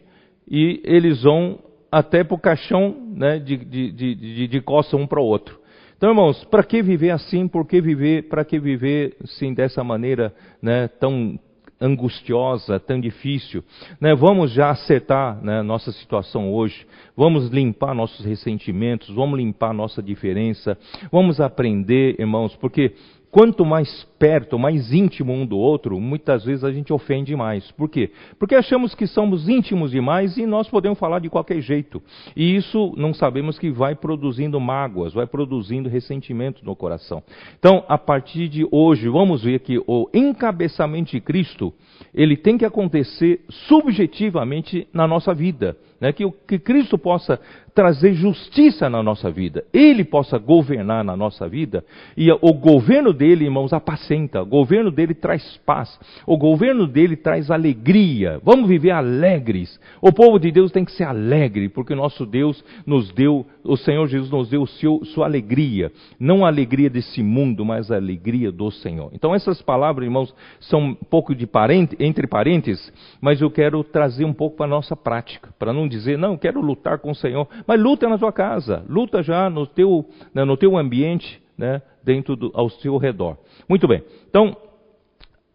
e eles vão até para o caixão né, de, de, de, de, costa um para o outro. Então, irmãos, para que viver assim? Por que viver? Para que viver sim dessa maneira né, tão angustiosa, tão difícil. Né? Vamos já acertar né, nossa situação hoje, vamos limpar nossos ressentimentos, vamos limpar nossa diferença, vamos aprender, irmãos, porque quanto mais perto, mais íntimo um do outro, muitas vezes a gente ofende mais. Por quê? Porque achamos que somos íntimos demais e nós podemos falar de qualquer jeito. E isso não sabemos que vai produzindo mágoas, vai produzindo ressentimento no coração. Então, a partir de hoje, vamos ver que o encabeçamento de Cristo, ele tem que acontecer subjetivamente na nossa vida. Né? Que, que Cristo possa trazer justiça na nossa vida, Ele possa governar na nossa vida, e o governo dele, irmãos, apacenta, o governo dele traz paz, o governo dele traz alegria. Vamos viver alegres. O povo de Deus tem que ser alegre, porque o nosso Deus nos deu, o Senhor Jesus nos deu seu, sua alegria, não a alegria desse mundo, mas a alegria do Senhor. Então essas palavras, irmãos, são um pouco de parente, entre parênteses, mas eu quero trazer um pouco para a nossa prática, para não dizer, não, quero lutar com o Senhor, mas luta na tua casa, luta já no teu, né, no teu ambiente, né, dentro do, ao seu redor. Muito bem. Então,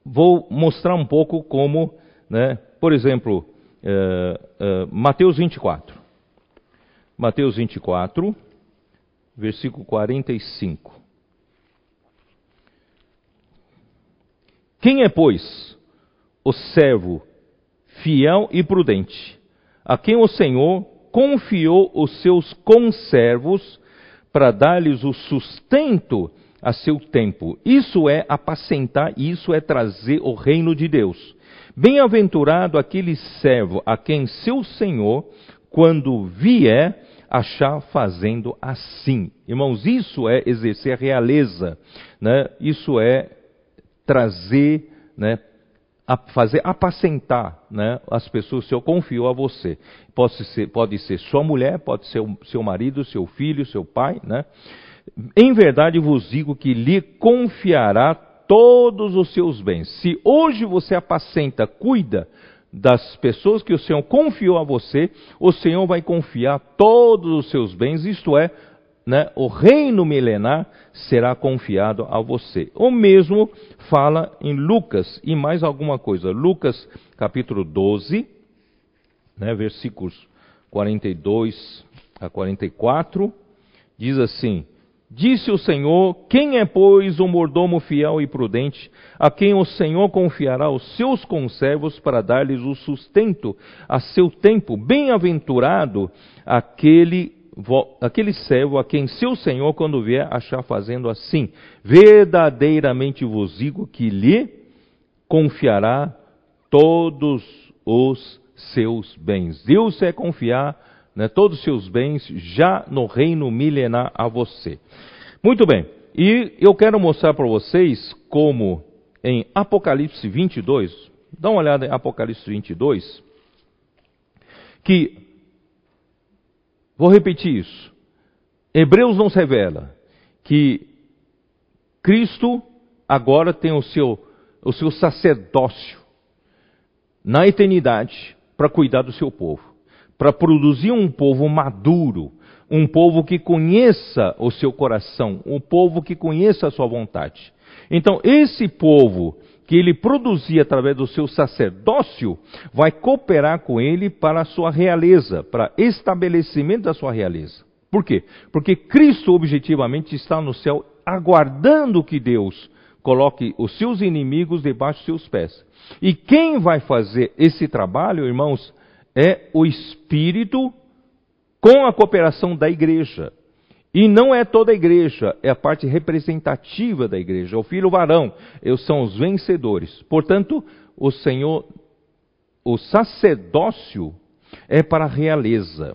vou mostrar um pouco como, né, por exemplo, é, é, Mateus 24. Mateus 24, versículo 45. Quem é, pois, o servo fiel e prudente, a quem o Senhor confiou os seus conservos para dar-lhes o sustento a seu tempo. Isso é apacentar, isso é trazer o reino de Deus. Bem-aventurado aquele servo a quem seu senhor, quando vier, achar fazendo assim. Irmãos, isso é exercer a realeza, né? isso é trazer né, fazer apacentar né, as pessoas, o Senhor confiou a você. Pode ser, pode ser sua mulher, pode ser o seu marido, seu filho, seu pai. Né? Em verdade vos digo que lhe confiará todos os seus bens. Se hoje você apacenta, cuida das pessoas que o Senhor confiou a você, o Senhor vai confiar todos os seus bens, isto é, né, o reino milenar será confiado a você. O mesmo fala em Lucas e mais alguma coisa. Lucas capítulo 12, né, versículos 42 a 44, diz assim: Disse o Senhor: Quem é, pois, o mordomo fiel e prudente, a quem o Senhor confiará os seus conservos para dar-lhes o sustento a seu tempo? Bem-aventurado aquele aquele servo a quem seu senhor, quando vier, achar fazendo assim. Verdadeiramente vos digo que lhe confiará todos os seus bens. Deus quer confiar né, todos os seus bens já no reino milenar a você. Muito bem, e eu quero mostrar para vocês como em Apocalipse 22, dá uma olhada em Apocalipse 22, que, vou repetir isso, Hebreus nos revela que Cristo agora tem o seu, o seu sacerdócio na eternidade para cuidar do seu povo, para produzir um povo maduro, um povo que conheça o seu coração, um povo que conheça a sua vontade. Então, esse povo que ele produzia através do seu sacerdócio, vai cooperar com ele para a sua realeza, para estabelecimento da sua realeza. Por quê? Porque Cristo objetivamente está no céu aguardando que Deus coloque os seus inimigos debaixo dos seus pés. E quem vai fazer esse trabalho, irmãos, é o Espírito com a cooperação da igreja. E não é toda a igreja, é a parte representativa da igreja. O filho varão, eles são os vencedores. Portanto, o Senhor, o sacerdócio é para a realeza.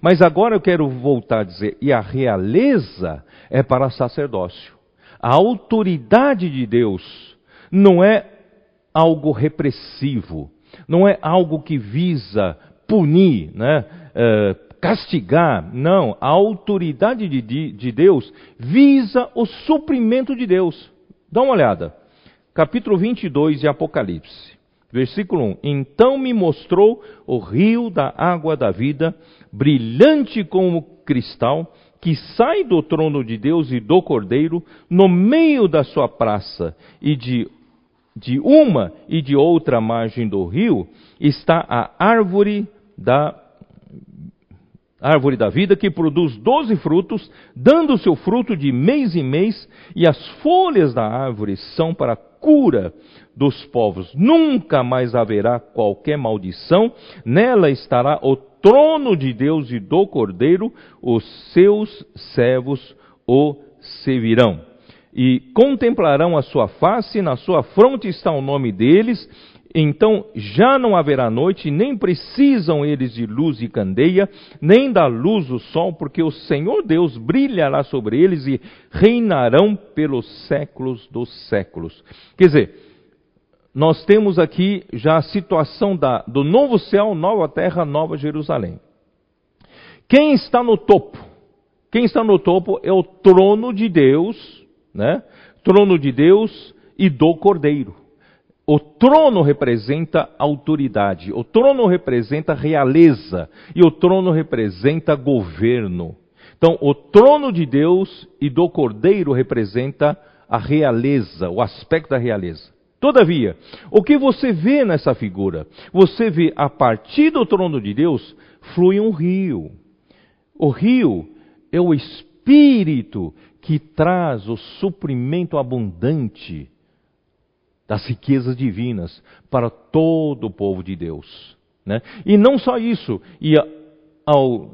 Mas agora eu quero voltar a dizer, e a realeza é para sacerdócio. A autoridade de Deus não é algo repressivo, não é algo que visa punir, né? Uh, castigar. Não, a autoridade de, de, de Deus visa o suprimento de Deus. Dá uma olhada. Capítulo 22 de Apocalipse. Versículo 1: Então me mostrou o rio da água da vida, brilhante como cristal, que sai do trono de Deus e do Cordeiro, no meio da sua praça, e de, de uma e de outra margem do rio está a árvore da árvore da vida, que produz doze frutos, dando seu fruto de mês em mês, e as folhas da árvore são para a cura dos povos. Nunca mais haverá qualquer maldição, nela estará o trono de Deus e do Cordeiro, os seus servos o servirão. E contemplarão a sua face, na sua fronte está o nome deles, então já não haverá noite, nem precisam eles de luz e candeia, nem da luz do sol, porque o Senhor Deus brilhará sobre eles e reinarão pelos séculos dos séculos. Quer dizer, nós temos aqui já a situação da, do novo céu, nova terra, nova Jerusalém. Quem está no topo? Quem está no topo é o trono de Deus, né? Trono de Deus e do Cordeiro. O trono representa autoridade, o trono representa realeza e o trono representa governo. Então, o trono de Deus e do Cordeiro representa a realeza, o aspecto da realeza. Todavia, o que você vê nessa figura? Você vê a partir do trono de Deus flui um rio. O rio é o espírito que traz o suprimento abundante das riquezas divinas para todo o povo de Deus. Né? E não só isso, e ao,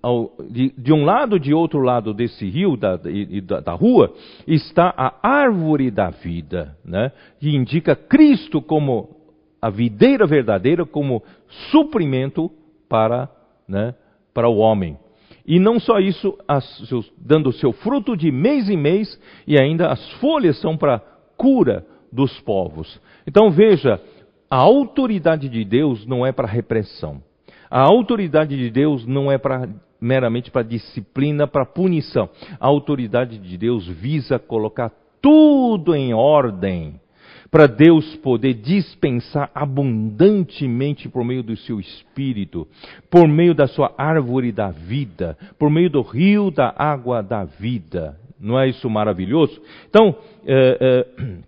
ao, de, de, um lado e de outro lado desse rio, da, da, da, rua, está a árvore da vida, né? que indica Cristo como a videira verdadeira, como suprimento para, né, para o homem. E não só isso, as, dando seu fruto de mês em mês, e ainda as folhas são para cura dos povos. Então veja, a autoridade de Deus não é para repressão. A autoridade de Deus não é para meramente para disciplina, para punição. A autoridade de Deus visa colocar tudo em ordem para Deus poder dispensar abundantemente por meio do seu espírito, por meio da sua árvore da vida, por meio do rio da água da vida. Não é isso maravilhoso? Então, é, é,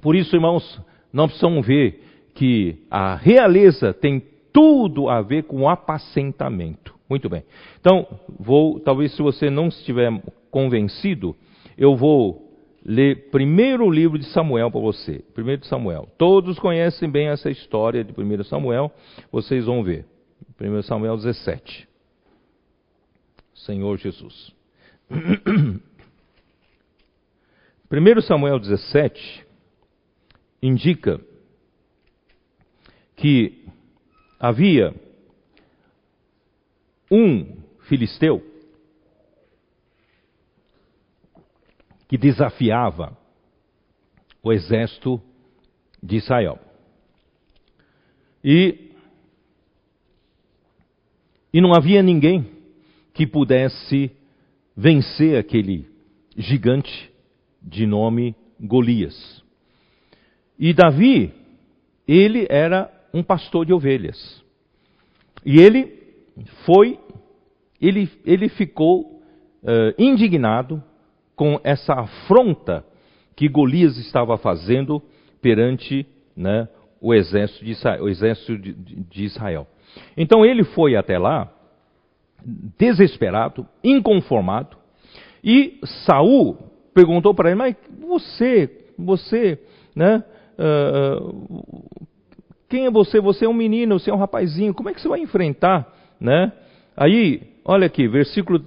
por isso, irmãos, nós precisamos ver que a realeza tem tudo a ver com apacentamento. Muito bem. Então, vou, talvez se você não estiver convencido, eu vou ler primeiro o livro de Samuel para você. Primeiro de Samuel. Todos conhecem bem essa história de 1 Samuel, vocês vão ver. 1 Samuel 17. Senhor Jesus. [CLEARS THROAT] 1 Samuel 17 indica que havia um filisteu que desafiava o exército de Israel. E, e não havia ninguém que pudesse vencer aquele gigante de nome Golias. E Davi, ele era um pastor de ovelhas. E ele foi, ele, ele ficou uh, indignado com essa afronta que Golias estava fazendo perante né, o exército, de Israel, o exército de, de Israel. Então ele foi até lá, desesperado, inconformado, e Saul perguntou para ele: Mas você, você, né? Uh, quem é você? Você é um menino, você é um rapazinho. Como é que você vai enfrentar, né? Aí, olha aqui, versículo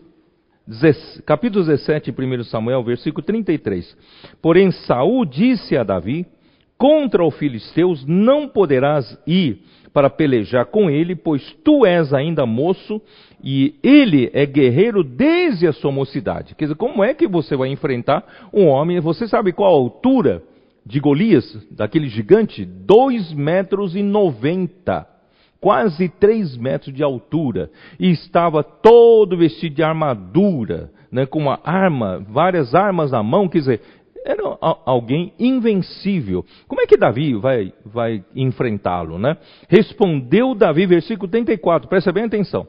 capítulo 17, 1 Samuel, versículo 33. Porém, Saul disse a Davi: Contra os filisteus não poderás ir para pelejar com ele, pois tu és ainda moço e ele é guerreiro desde a sua mocidade. Quer dizer, como é que você vai enfrentar um homem? Você sabe qual a altura de Golias, daquele gigante? 2 metros e 90 quase três metros de altura, e estava todo vestido de armadura, né, com uma arma, várias armas na mão, quer dizer, era alguém invencível. Como é que Davi vai, vai enfrentá-lo, né? Respondeu Davi, versículo 34, presta bem atenção.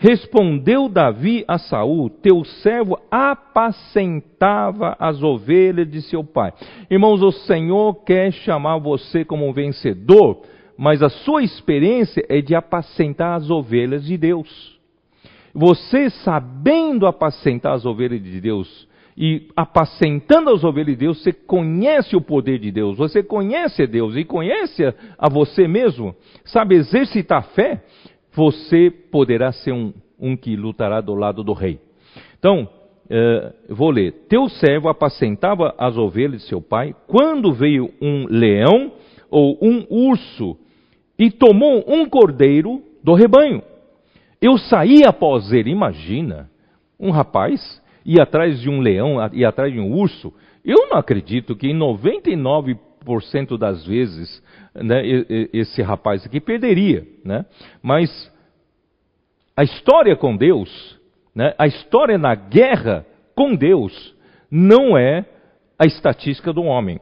Respondeu Davi a Saul: Teu servo apacentava as ovelhas de seu pai. Irmãos, o Senhor quer chamar você como um vencedor, mas a sua experiência é de apacentar as ovelhas de Deus. Você sabendo apacentar as ovelhas de Deus e apacentando as ovelhas de Deus, você conhece o poder de Deus, você conhece Deus e conhece a você mesmo, sabe exercitar fé, você poderá ser um, um que lutará do lado do rei. Então, uh, vou ler: Teu servo apacentava as ovelhas de seu pai, quando veio um leão ou um urso e tomou um cordeiro do rebanho. Eu saí após ele, imagina, um rapaz ir atrás de um leão, ir atrás de um urso. Eu não acredito que em 99% das vezes né, esse rapaz aqui perderia. Né? Mas a história com Deus, né, a história na guerra com Deus, não é a estatística do homem.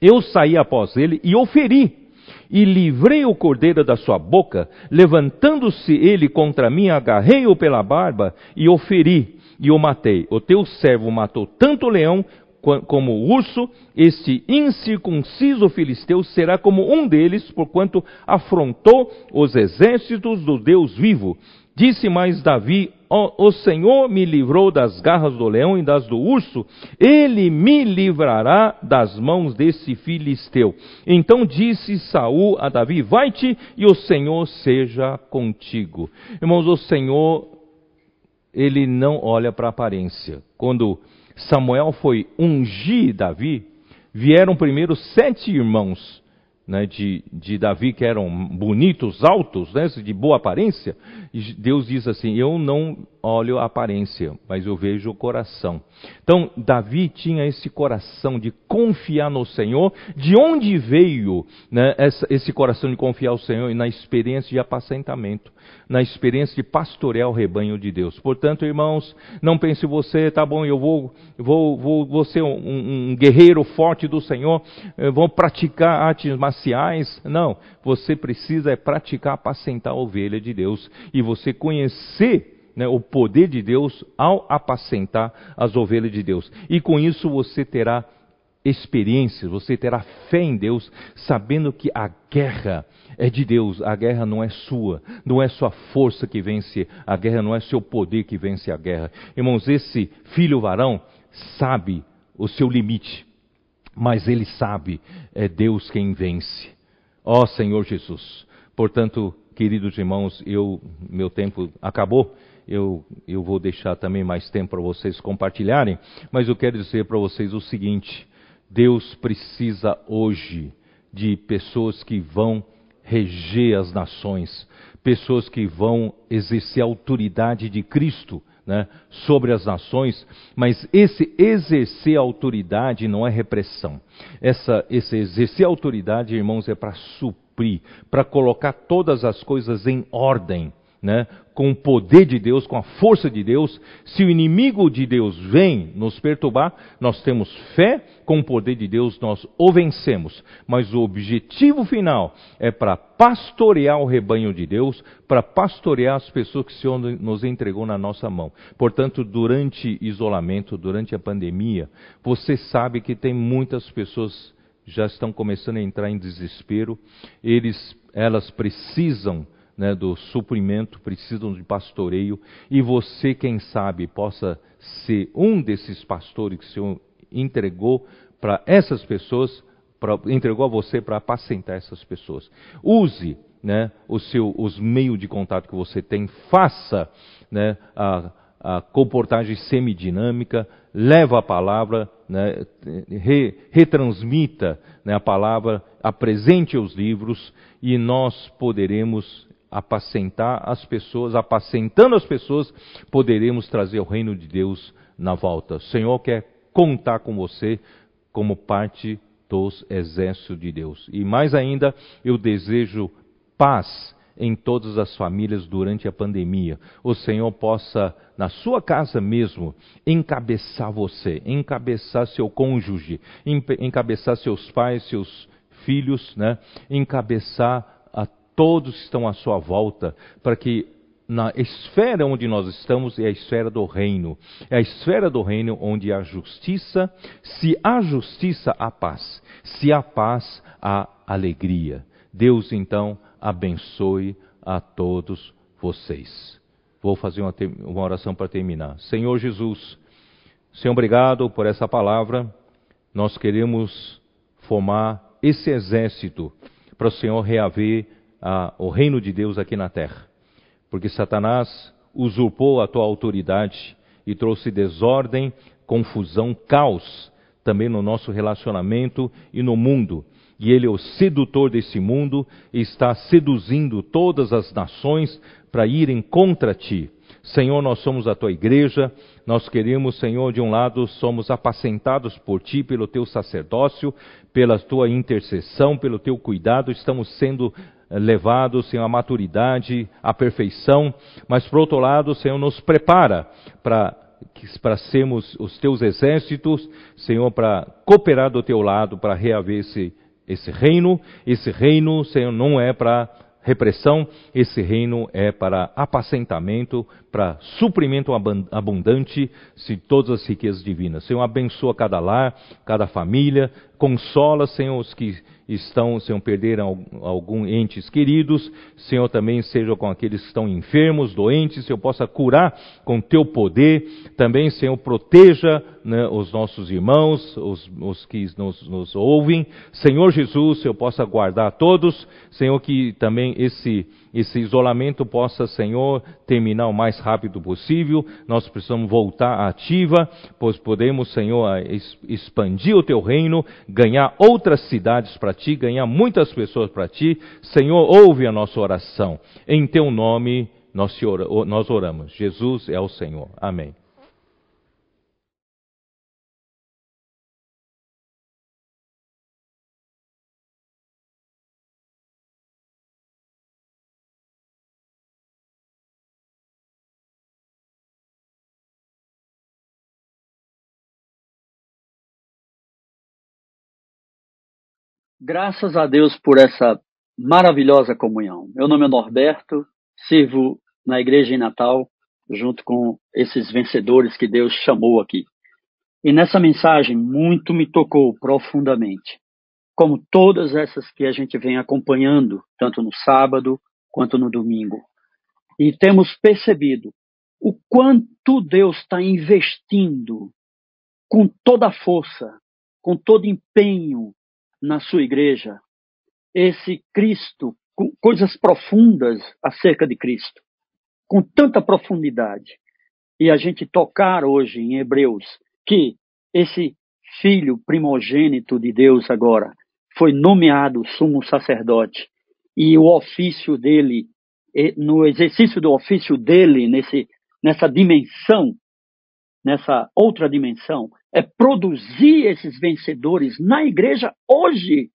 Eu saí após ele e oferi e livrei o cordeiro da sua boca, levantando-se ele contra mim, agarrei-o pela barba e o feri e o matei. O teu servo matou tanto o leão como urso, este incircunciso filisteu será como um deles, porquanto afrontou os exércitos do Deus vivo. Disse mais Davi: o Senhor me livrou das garras do leão e das do urso, ele me livrará das mãos desse filisteu. Então disse Saul a Davi: Vai-te e o Senhor seja contigo. Irmãos, o Senhor, ele não olha para a aparência. Quando Samuel foi ungir Davi, vieram primeiro sete irmãos né, de, de, Davi, que eram bonitos, altos, né, de boa aparência, Deus diz assim: Eu não olho a aparência, mas eu vejo o coração. Então, Davi tinha esse coração de confiar no Senhor. De onde veio né, essa, esse coração de confiar no Senhor? E na experiência de apacentamento, na experiência de pastorear o rebanho de Deus. Portanto, irmãos, não pense você, tá bom, eu vou, vou, vou, vou ser um, um guerreiro forte do Senhor, vou praticar artes marciais. Não, você precisa é praticar, apacentar a ovelha de Deus e você conhecer né, o poder de Deus ao apacentar as ovelhas de Deus. E com isso você terá experiências, você terá fé em Deus, sabendo que a guerra é de Deus, a guerra não é sua, não é sua força que vence, a guerra não é seu poder que vence a guerra. Irmãos, esse filho varão sabe o seu limite, mas ele sabe, é Deus quem vence. Ó Senhor Jesus. Portanto, queridos irmãos, eu, meu tempo acabou eu, eu vou deixar também mais tempo para vocês compartilharem, mas eu quero dizer para vocês o seguinte: Deus precisa hoje de pessoas que vão reger as nações, pessoas que vão exercer a autoridade de Cristo né, sobre as nações, mas esse exercer autoridade não é repressão. Essa, esse exercer autoridade, irmãos, é para suprir, para colocar todas as coisas em ordem né, com o poder de Deus, com a força de Deus. Se o inimigo de Deus vem nos perturbar, nós temos fé, com o poder de Deus nós o vencemos. Mas o objetivo final é para pastorear o rebanho de Deus, para pastorear as pessoas que o Senhor nos entregou na nossa mão. Portanto, durante isolamento, durante a pandemia, você sabe que tem muitas pessoas já estão começando a entrar em desespero, eles, elas precisam né, do suprimento, precisam de pastoreio, e você, quem sabe, possa ser um desses pastores que o Senhor entregou para essas pessoas, pra, entregou a você para apacentar essas pessoas. Use né, o seu, os meios de contato que você tem, faça né, a, a comportagem semidinâmica, leva a palavra, né, re, retransmita né, a palavra, apresente os livros e nós poderemos apacentar as pessoas, apacentando as pessoas, poderemos trazer o reino de Deus na volta. O Senhor quer contar com você como parte dos exércitos de Deus. E mais ainda, eu desejo paz em todas as famílias durante a pandemia. O Senhor possa, na sua casa mesmo, encabeçar você, encabeçar seu cônjuge, encabeçar seus pais, seus filhos, né? encabeçar todos estão à sua volta, para que na esfera onde nós estamos é a esfera do reino. É a esfera do reino onde há justiça. Se há justiça, há paz. Se há paz, há alegria. Deus então abençoe a todos vocês. Vou fazer uma, uma oração para terminar. Senhor Jesus, Senhor, obrigado por essa palavra. Nós queremos formar esse exército para o Senhor reaver o reino de Deus aqui na terra. Porque Satanás usurpou a tua autoridade e trouxe desordem, confusão, caos também no nosso relacionamento e no mundo. E ele é o sedutor desse mundo e está seduzindo todas as nações para irem contra ti. Senhor, nós somos a tua igreja, nós queremos, Senhor, de um lado, somos apacentados por ti, pelo teu sacerdócio, pela tua intercessão, pelo teu cuidado, estamos sendo levado, Senhor, à maturidade, à perfeição, mas por outro lado, Senhor nos prepara para para sermos os teus exércitos, Senhor, para cooperar do teu lado, para reaver esse, esse reino. Esse reino, Senhor, não é para repressão, esse reino é para apacentamento, para suprimento abundante de todas as riquezas divinas. Senhor, abençoa cada lar, cada família, consola, Senhor, os que estão, Senhor, perderam algum entes queridos, Senhor, também seja com aqueles que estão enfermos, doentes, Senhor, possa curar com teu poder, também, Senhor, proteja né, os nossos irmãos, os, os que nos, nos ouvem, Senhor Jesus, Senhor, possa guardar todos, Senhor, que também esse esse isolamento possa, Senhor, terminar o mais rápido possível. Nós precisamos voltar à ativa, pois podemos, Senhor, expandir o teu reino, ganhar outras cidades para ti, ganhar muitas pessoas para ti. Senhor, ouve a nossa oração. Em teu nome nós oramos. Jesus é o Senhor. Amém. Graças a Deus por essa maravilhosa comunhão. Meu nome é Norberto, sirvo na igreja em Natal, junto com esses vencedores que Deus chamou aqui. E nessa mensagem muito me tocou profundamente, como todas essas que a gente vem acompanhando, tanto no sábado quanto no domingo. E temos percebido o quanto Deus está investindo com toda a força, com todo empenho, na sua igreja esse Cristo, coisas profundas acerca de Cristo, com tanta profundidade. E a gente tocar hoje em Hebreus que esse filho primogênito de Deus agora foi nomeado sumo sacerdote e o ofício dele no exercício do ofício dele, nesse, nessa dimensão, nessa outra dimensão, é produzir esses vencedores na igreja hoje.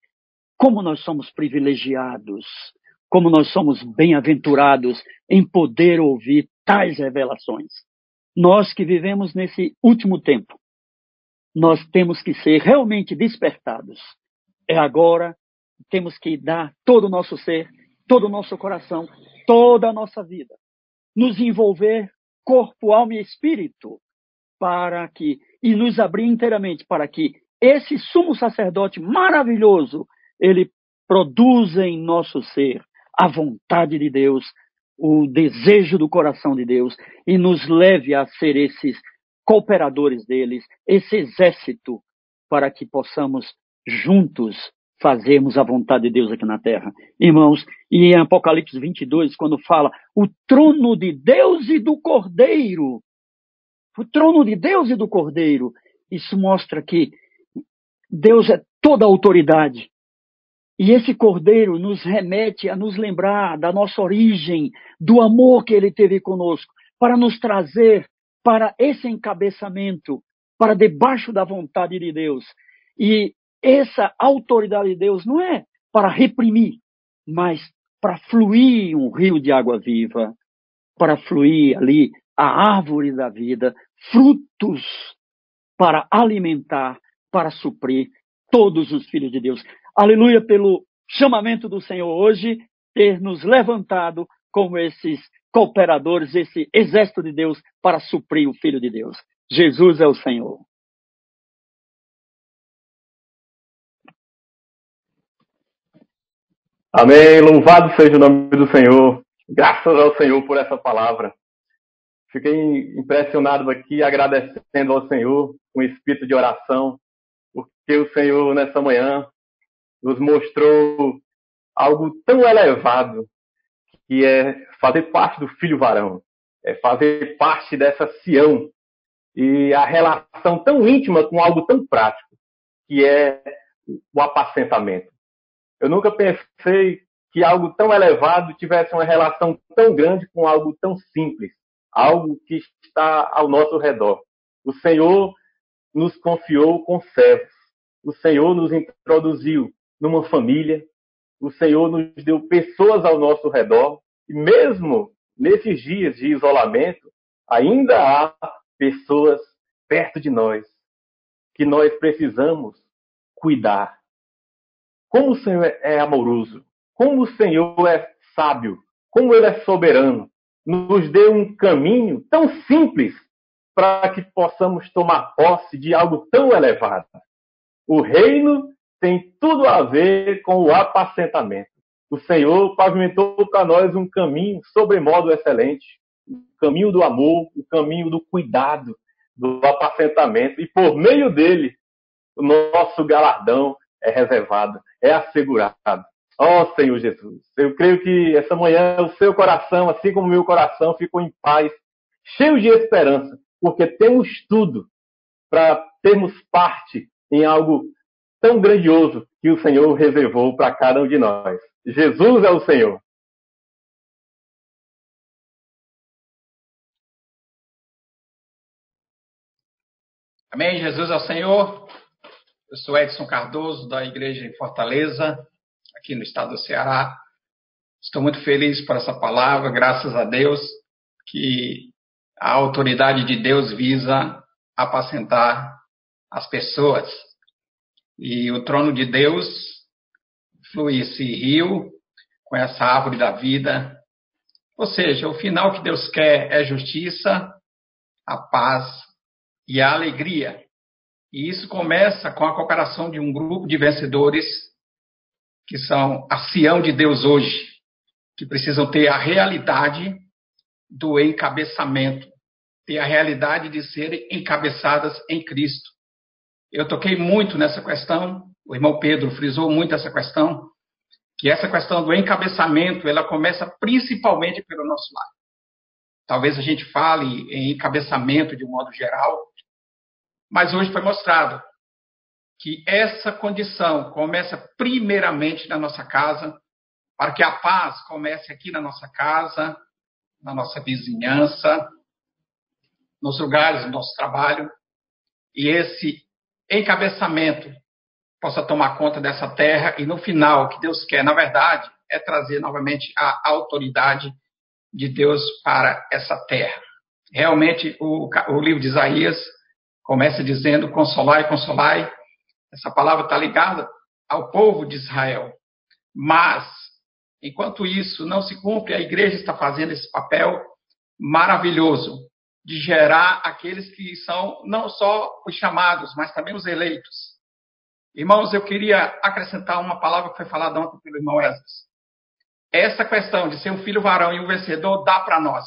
Como nós somos privilegiados, como nós somos bem-aventurados em poder ouvir tais revelações. Nós que vivemos nesse último tempo, nós temos que ser realmente despertados. É agora, temos que dar todo o nosso ser, todo o nosso coração, toda a nossa vida, nos envolver corpo, alma e espírito, para que e nos abrir inteiramente para que esse sumo sacerdote maravilhoso ele produza em nosso ser a vontade de Deus, o desejo do coração de Deus e nos leve a ser esses cooperadores deles, esse exército, para que possamos juntos fazermos a vontade de Deus aqui na terra. Irmãos, e em Apocalipse 22, quando fala o trono de Deus e do Cordeiro, o trono de Deus e do Cordeiro, isso mostra que Deus é toda autoridade. E esse Cordeiro nos remete a nos lembrar da nossa origem, do amor que ele teve conosco, para nos trazer para esse encabeçamento, para debaixo da vontade de Deus. E essa autoridade de Deus não é para reprimir, mas para fluir um rio de água viva, para fluir ali a árvore da vida, frutos para alimentar, para suprir todos os filhos de Deus. Aleluia pelo chamamento do Senhor hoje, ter nos levantado como esses cooperadores, esse exército de Deus para suprir o Filho de Deus. Jesus é o Senhor. Amém. Louvado seja o nome do Senhor. Graças ao Senhor por essa palavra. Fiquei impressionado aqui, agradecendo ao Senhor com espírito de oração, porque o Senhor, nessa manhã, nos mostrou algo tão elevado, que é fazer parte do filho varão, é fazer parte dessa Sião, e a relação tão íntima com algo tão prático, que é o apacentamento. Eu nunca pensei que algo tão elevado tivesse uma relação tão grande com algo tão simples, algo que está ao nosso redor. O Senhor nos confiou com servos. O Senhor nos introduziu numa família. O Senhor nos deu pessoas ao nosso redor. E mesmo nesses dias de isolamento, ainda há pessoas perto de nós que nós precisamos cuidar, como o Senhor é amoroso, como o Senhor é sábio, como Ele é soberano, nos dê um caminho tão simples para que possamos tomar posse de algo tão elevado. O reino tem tudo a ver com o apacentamento. O Senhor pavimentou para nós um caminho sobremodo excelente, o caminho do amor, o caminho do cuidado, do apacentamento, e por meio dele, o nosso galardão é reservado, é assegurado. Ó oh, Senhor Jesus, eu creio que essa manhã o seu coração, assim como o meu coração, ficou em paz, cheio de esperança, porque temos tudo para termos parte em algo tão grandioso que o Senhor reservou para cada um de nós. Jesus é o Senhor. Amém. Jesus é o Senhor. Eu sou Edson Cardoso, da Igreja em Fortaleza, aqui no estado do Ceará. Estou muito feliz por essa palavra, graças a Deus, que a autoridade de Deus visa apacentar as pessoas. E o trono de Deus flui esse rio com essa árvore da vida. Ou seja, o final que Deus quer é justiça, a paz e a alegria. E isso começa com a cooperação de um grupo de vencedores que são a Sião de Deus hoje, que precisam ter a realidade do encabeçamento, ter a realidade de serem encabeçadas em Cristo. Eu toquei muito nessa questão, o irmão Pedro frisou muito essa questão, que essa questão do encabeçamento, ela começa principalmente pelo nosso lado. Talvez a gente fale em encabeçamento de um modo geral, mas hoje foi mostrado que essa condição começa primeiramente na nossa casa, para que a paz comece aqui na nossa casa, na nossa vizinhança, nos lugares do nosso trabalho, e esse encabeçamento possa tomar conta dessa terra e no final, o que Deus quer, na verdade, é trazer novamente a autoridade de Deus para essa terra. Realmente, o, o livro de Isaías começa dizendo: Consolai, consolai. Essa palavra está ligada ao povo de Israel. Mas, enquanto isso não se cumpre, a igreja está fazendo esse papel maravilhoso de gerar aqueles que são não só os chamados, mas também os eleitos. Irmãos, eu queria acrescentar uma palavra que foi falada ontem pelo irmão Esdras. Essa questão de ser um filho varão e um vencedor dá para nós.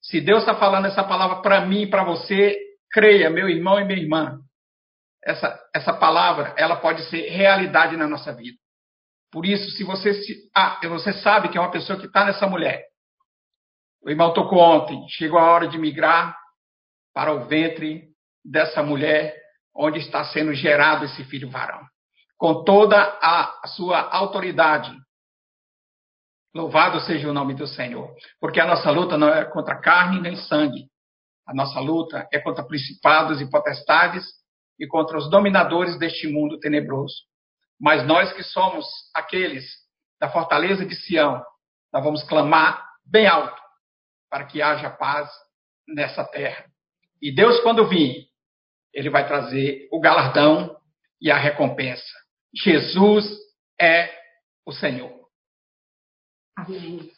Se Deus está falando essa palavra para mim e para você, creia, meu irmão e minha irmã. Essa, essa palavra, ela pode ser realidade na nossa vida. Por isso, se você se, ah, você sabe que é uma pessoa que está nessa mulher. O irmão tocou ontem, chegou a hora de migrar para o ventre dessa mulher, onde está sendo gerado esse filho varão, com toda a, sua autoridade, Louvado seja o nome do Senhor. Porque a nossa luta não é contra carne nem sangue. A nossa luta é contra principados e potestades e contra os dominadores deste mundo tenebroso. Mas nós que somos aqueles da fortaleza de Sião, nós vamos clamar bem alto para que haja paz nessa terra. E Deus, quando vir, ele vai trazer o galardão e a recompensa. Jesus é o Senhor. Amém.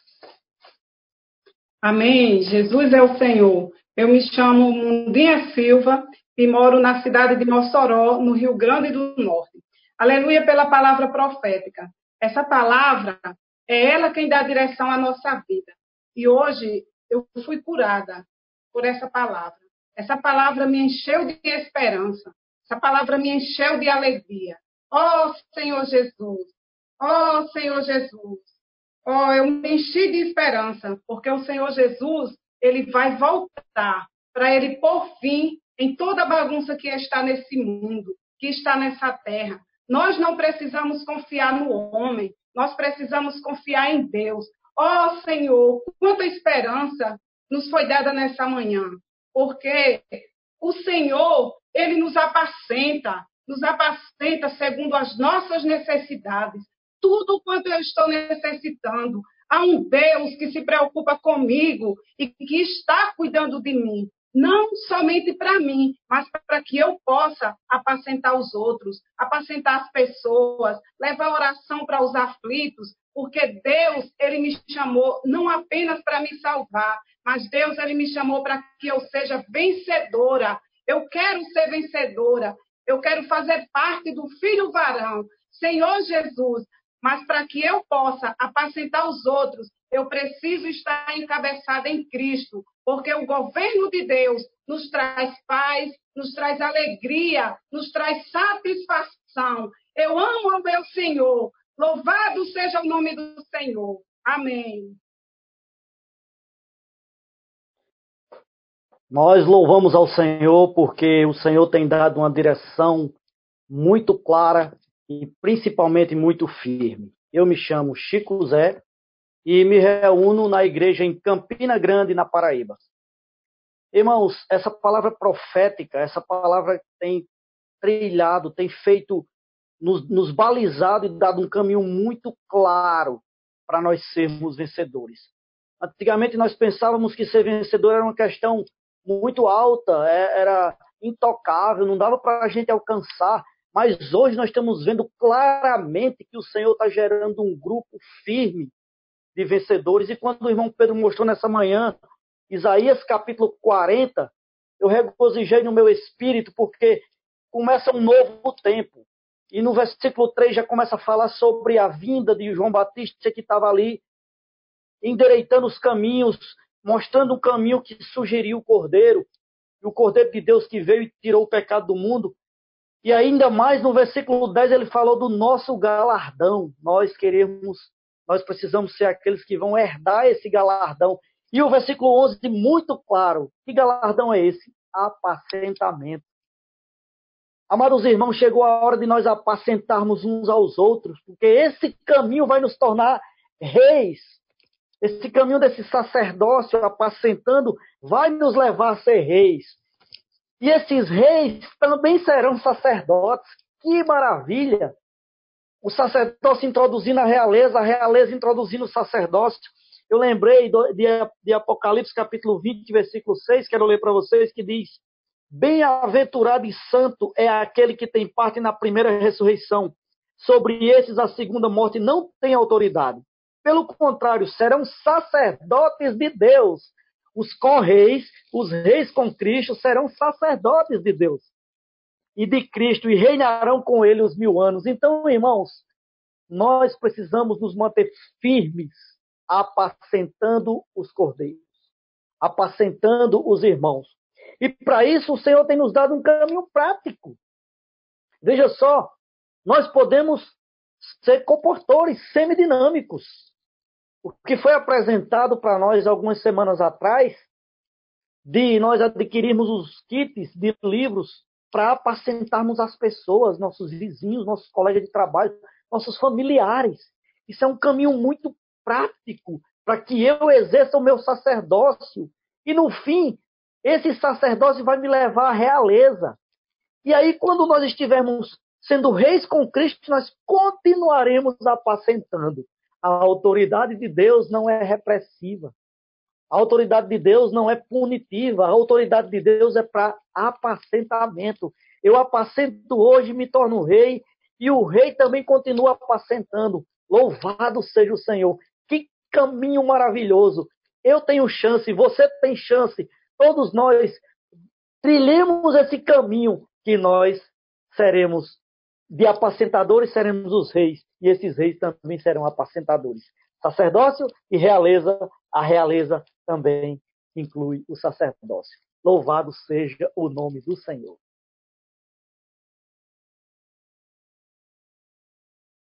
Amém. Jesus é o Senhor. Eu me chamo Mundinha Silva e moro na cidade de Mossoró, no Rio Grande do Norte. Aleluia pela palavra profética. Essa palavra é ela quem dá direção à nossa vida. E hoje eu fui curada por essa palavra. Essa palavra me encheu de esperança. Essa palavra me encheu de alegria. Oh, Senhor Jesus. Oh, Senhor Jesus. Oh, eu me enchi de esperança, porque o Senhor Jesus, ele vai voltar para ele pôr fim em toda a bagunça que está nesse mundo, que está nessa terra. Nós não precisamos confiar no homem, nós precisamos confiar em Deus. Oh, Senhor, quanta esperança nos foi dada nessa manhã, porque o Senhor, ele nos apacenta, nos apacenta segundo as nossas necessidades tudo quanto eu estou necessitando. Há um Deus que se preocupa comigo e que está cuidando de mim. Não somente para mim, mas para que eu possa apacentar os outros, apacentar as pessoas, levar oração para os aflitos, porque Deus, ele me chamou não apenas para me salvar, mas Deus, ele me chamou para que eu seja vencedora. Eu quero ser vencedora. Eu quero fazer parte do filho varão. Senhor Jesus, mas para que eu possa apacentar os outros, eu preciso estar encabeçada em Cristo, porque o governo de Deus nos traz paz, nos traz alegria, nos traz satisfação. Eu amo o meu Senhor. Louvado seja o nome do Senhor. Amém. Nós louvamos ao Senhor porque o Senhor tem dado uma direção muito clara e principalmente muito firme. Eu me chamo Chico Zé e me reúno na igreja em Campina Grande, na Paraíba. Irmãos, essa palavra profética, essa palavra tem trilhado, tem feito, nos, nos balizado e dado um caminho muito claro para nós sermos vencedores. Antigamente nós pensávamos que ser vencedor era uma questão muito alta, é, era intocável, não dava para a gente alcançar. Mas hoje nós estamos vendo claramente que o Senhor está gerando um grupo firme de vencedores. E quando o irmão Pedro mostrou nessa manhã, Isaías capítulo 40, eu regozijei no meu espírito, porque começa um novo tempo. E no versículo 3 já começa a falar sobre a vinda de João Batista, que estava ali endireitando os caminhos, mostrando o caminho que sugeriu o Cordeiro, e o Cordeiro de Deus que veio e tirou o pecado do mundo. E ainda mais no versículo 10 ele falou do nosso galardão. Nós queremos, nós precisamos ser aqueles que vão herdar esse galardão. E o versículo 11 muito claro. Que galardão é esse? Apacentamento. Amados irmãos, chegou a hora de nós apacentarmos uns aos outros, porque esse caminho vai nos tornar reis. Esse caminho desse sacerdócio apacentando vai nos levar a ser reis. E esses reis também serão sacerdotes. Que maravilha! O sacerdócio introduzindo a realeza, a realeza introduzindo o sacerdócio. Eu lembrei de, de Apocalipse capítulo 20, versículo 6, quero ler para vocês, que diz: Bem-aventurado e santo é aquele que tem parte na primeira ressurreição. Sobre esses a segunda morte não tem autoridade. Pelo contrário, serão sacerdotes de Deus. Os correis, os reis com Cristo, serão sacerdotes de Deus e de Cristo e reinarão com ele os mil anos. Então, irmãos, nós precisamos nos manter firmes, apacentando os cordeiros, apacentando os irmãos. E para isso o Senhor tem nos dado um caminho prático. Veja só, nós podemos ser comportores semidinâmicos. O que foi apresentado para nós algumas semanas atrás, de nós adquirirmos os kits de livros para apacentarmos as pessoas, nossos vizinhos, nossos colegas de trabalho, nossos familiares. Isso é um caminho muito prático para que eu exerça o meu sacerdócio. E no fim, esse sacerdócio vai me levar à realeza. E aí, quando nós estivermos sendo reis com Cristo, nós continuaremos apacentando. A autoridade de Deus não é repressiva. A autoridade de Deus não é punitiva, a autoridade de Deus é para apacentamento. Eu apacento hoje, me torno rei, e o rei também continua apacentando. Louvado seja o Senhor. Que caminho maravilhoso. Eu tenho chance, você tem chance, todos nós trilhemos esse caminho que nós seremos de apacentadores, seremos os reis, e esses reis também serão apacentadores. Sacerdócio e realeza, a realeza também inclui o sacerdócio. Louvado seja o nome do Senhor.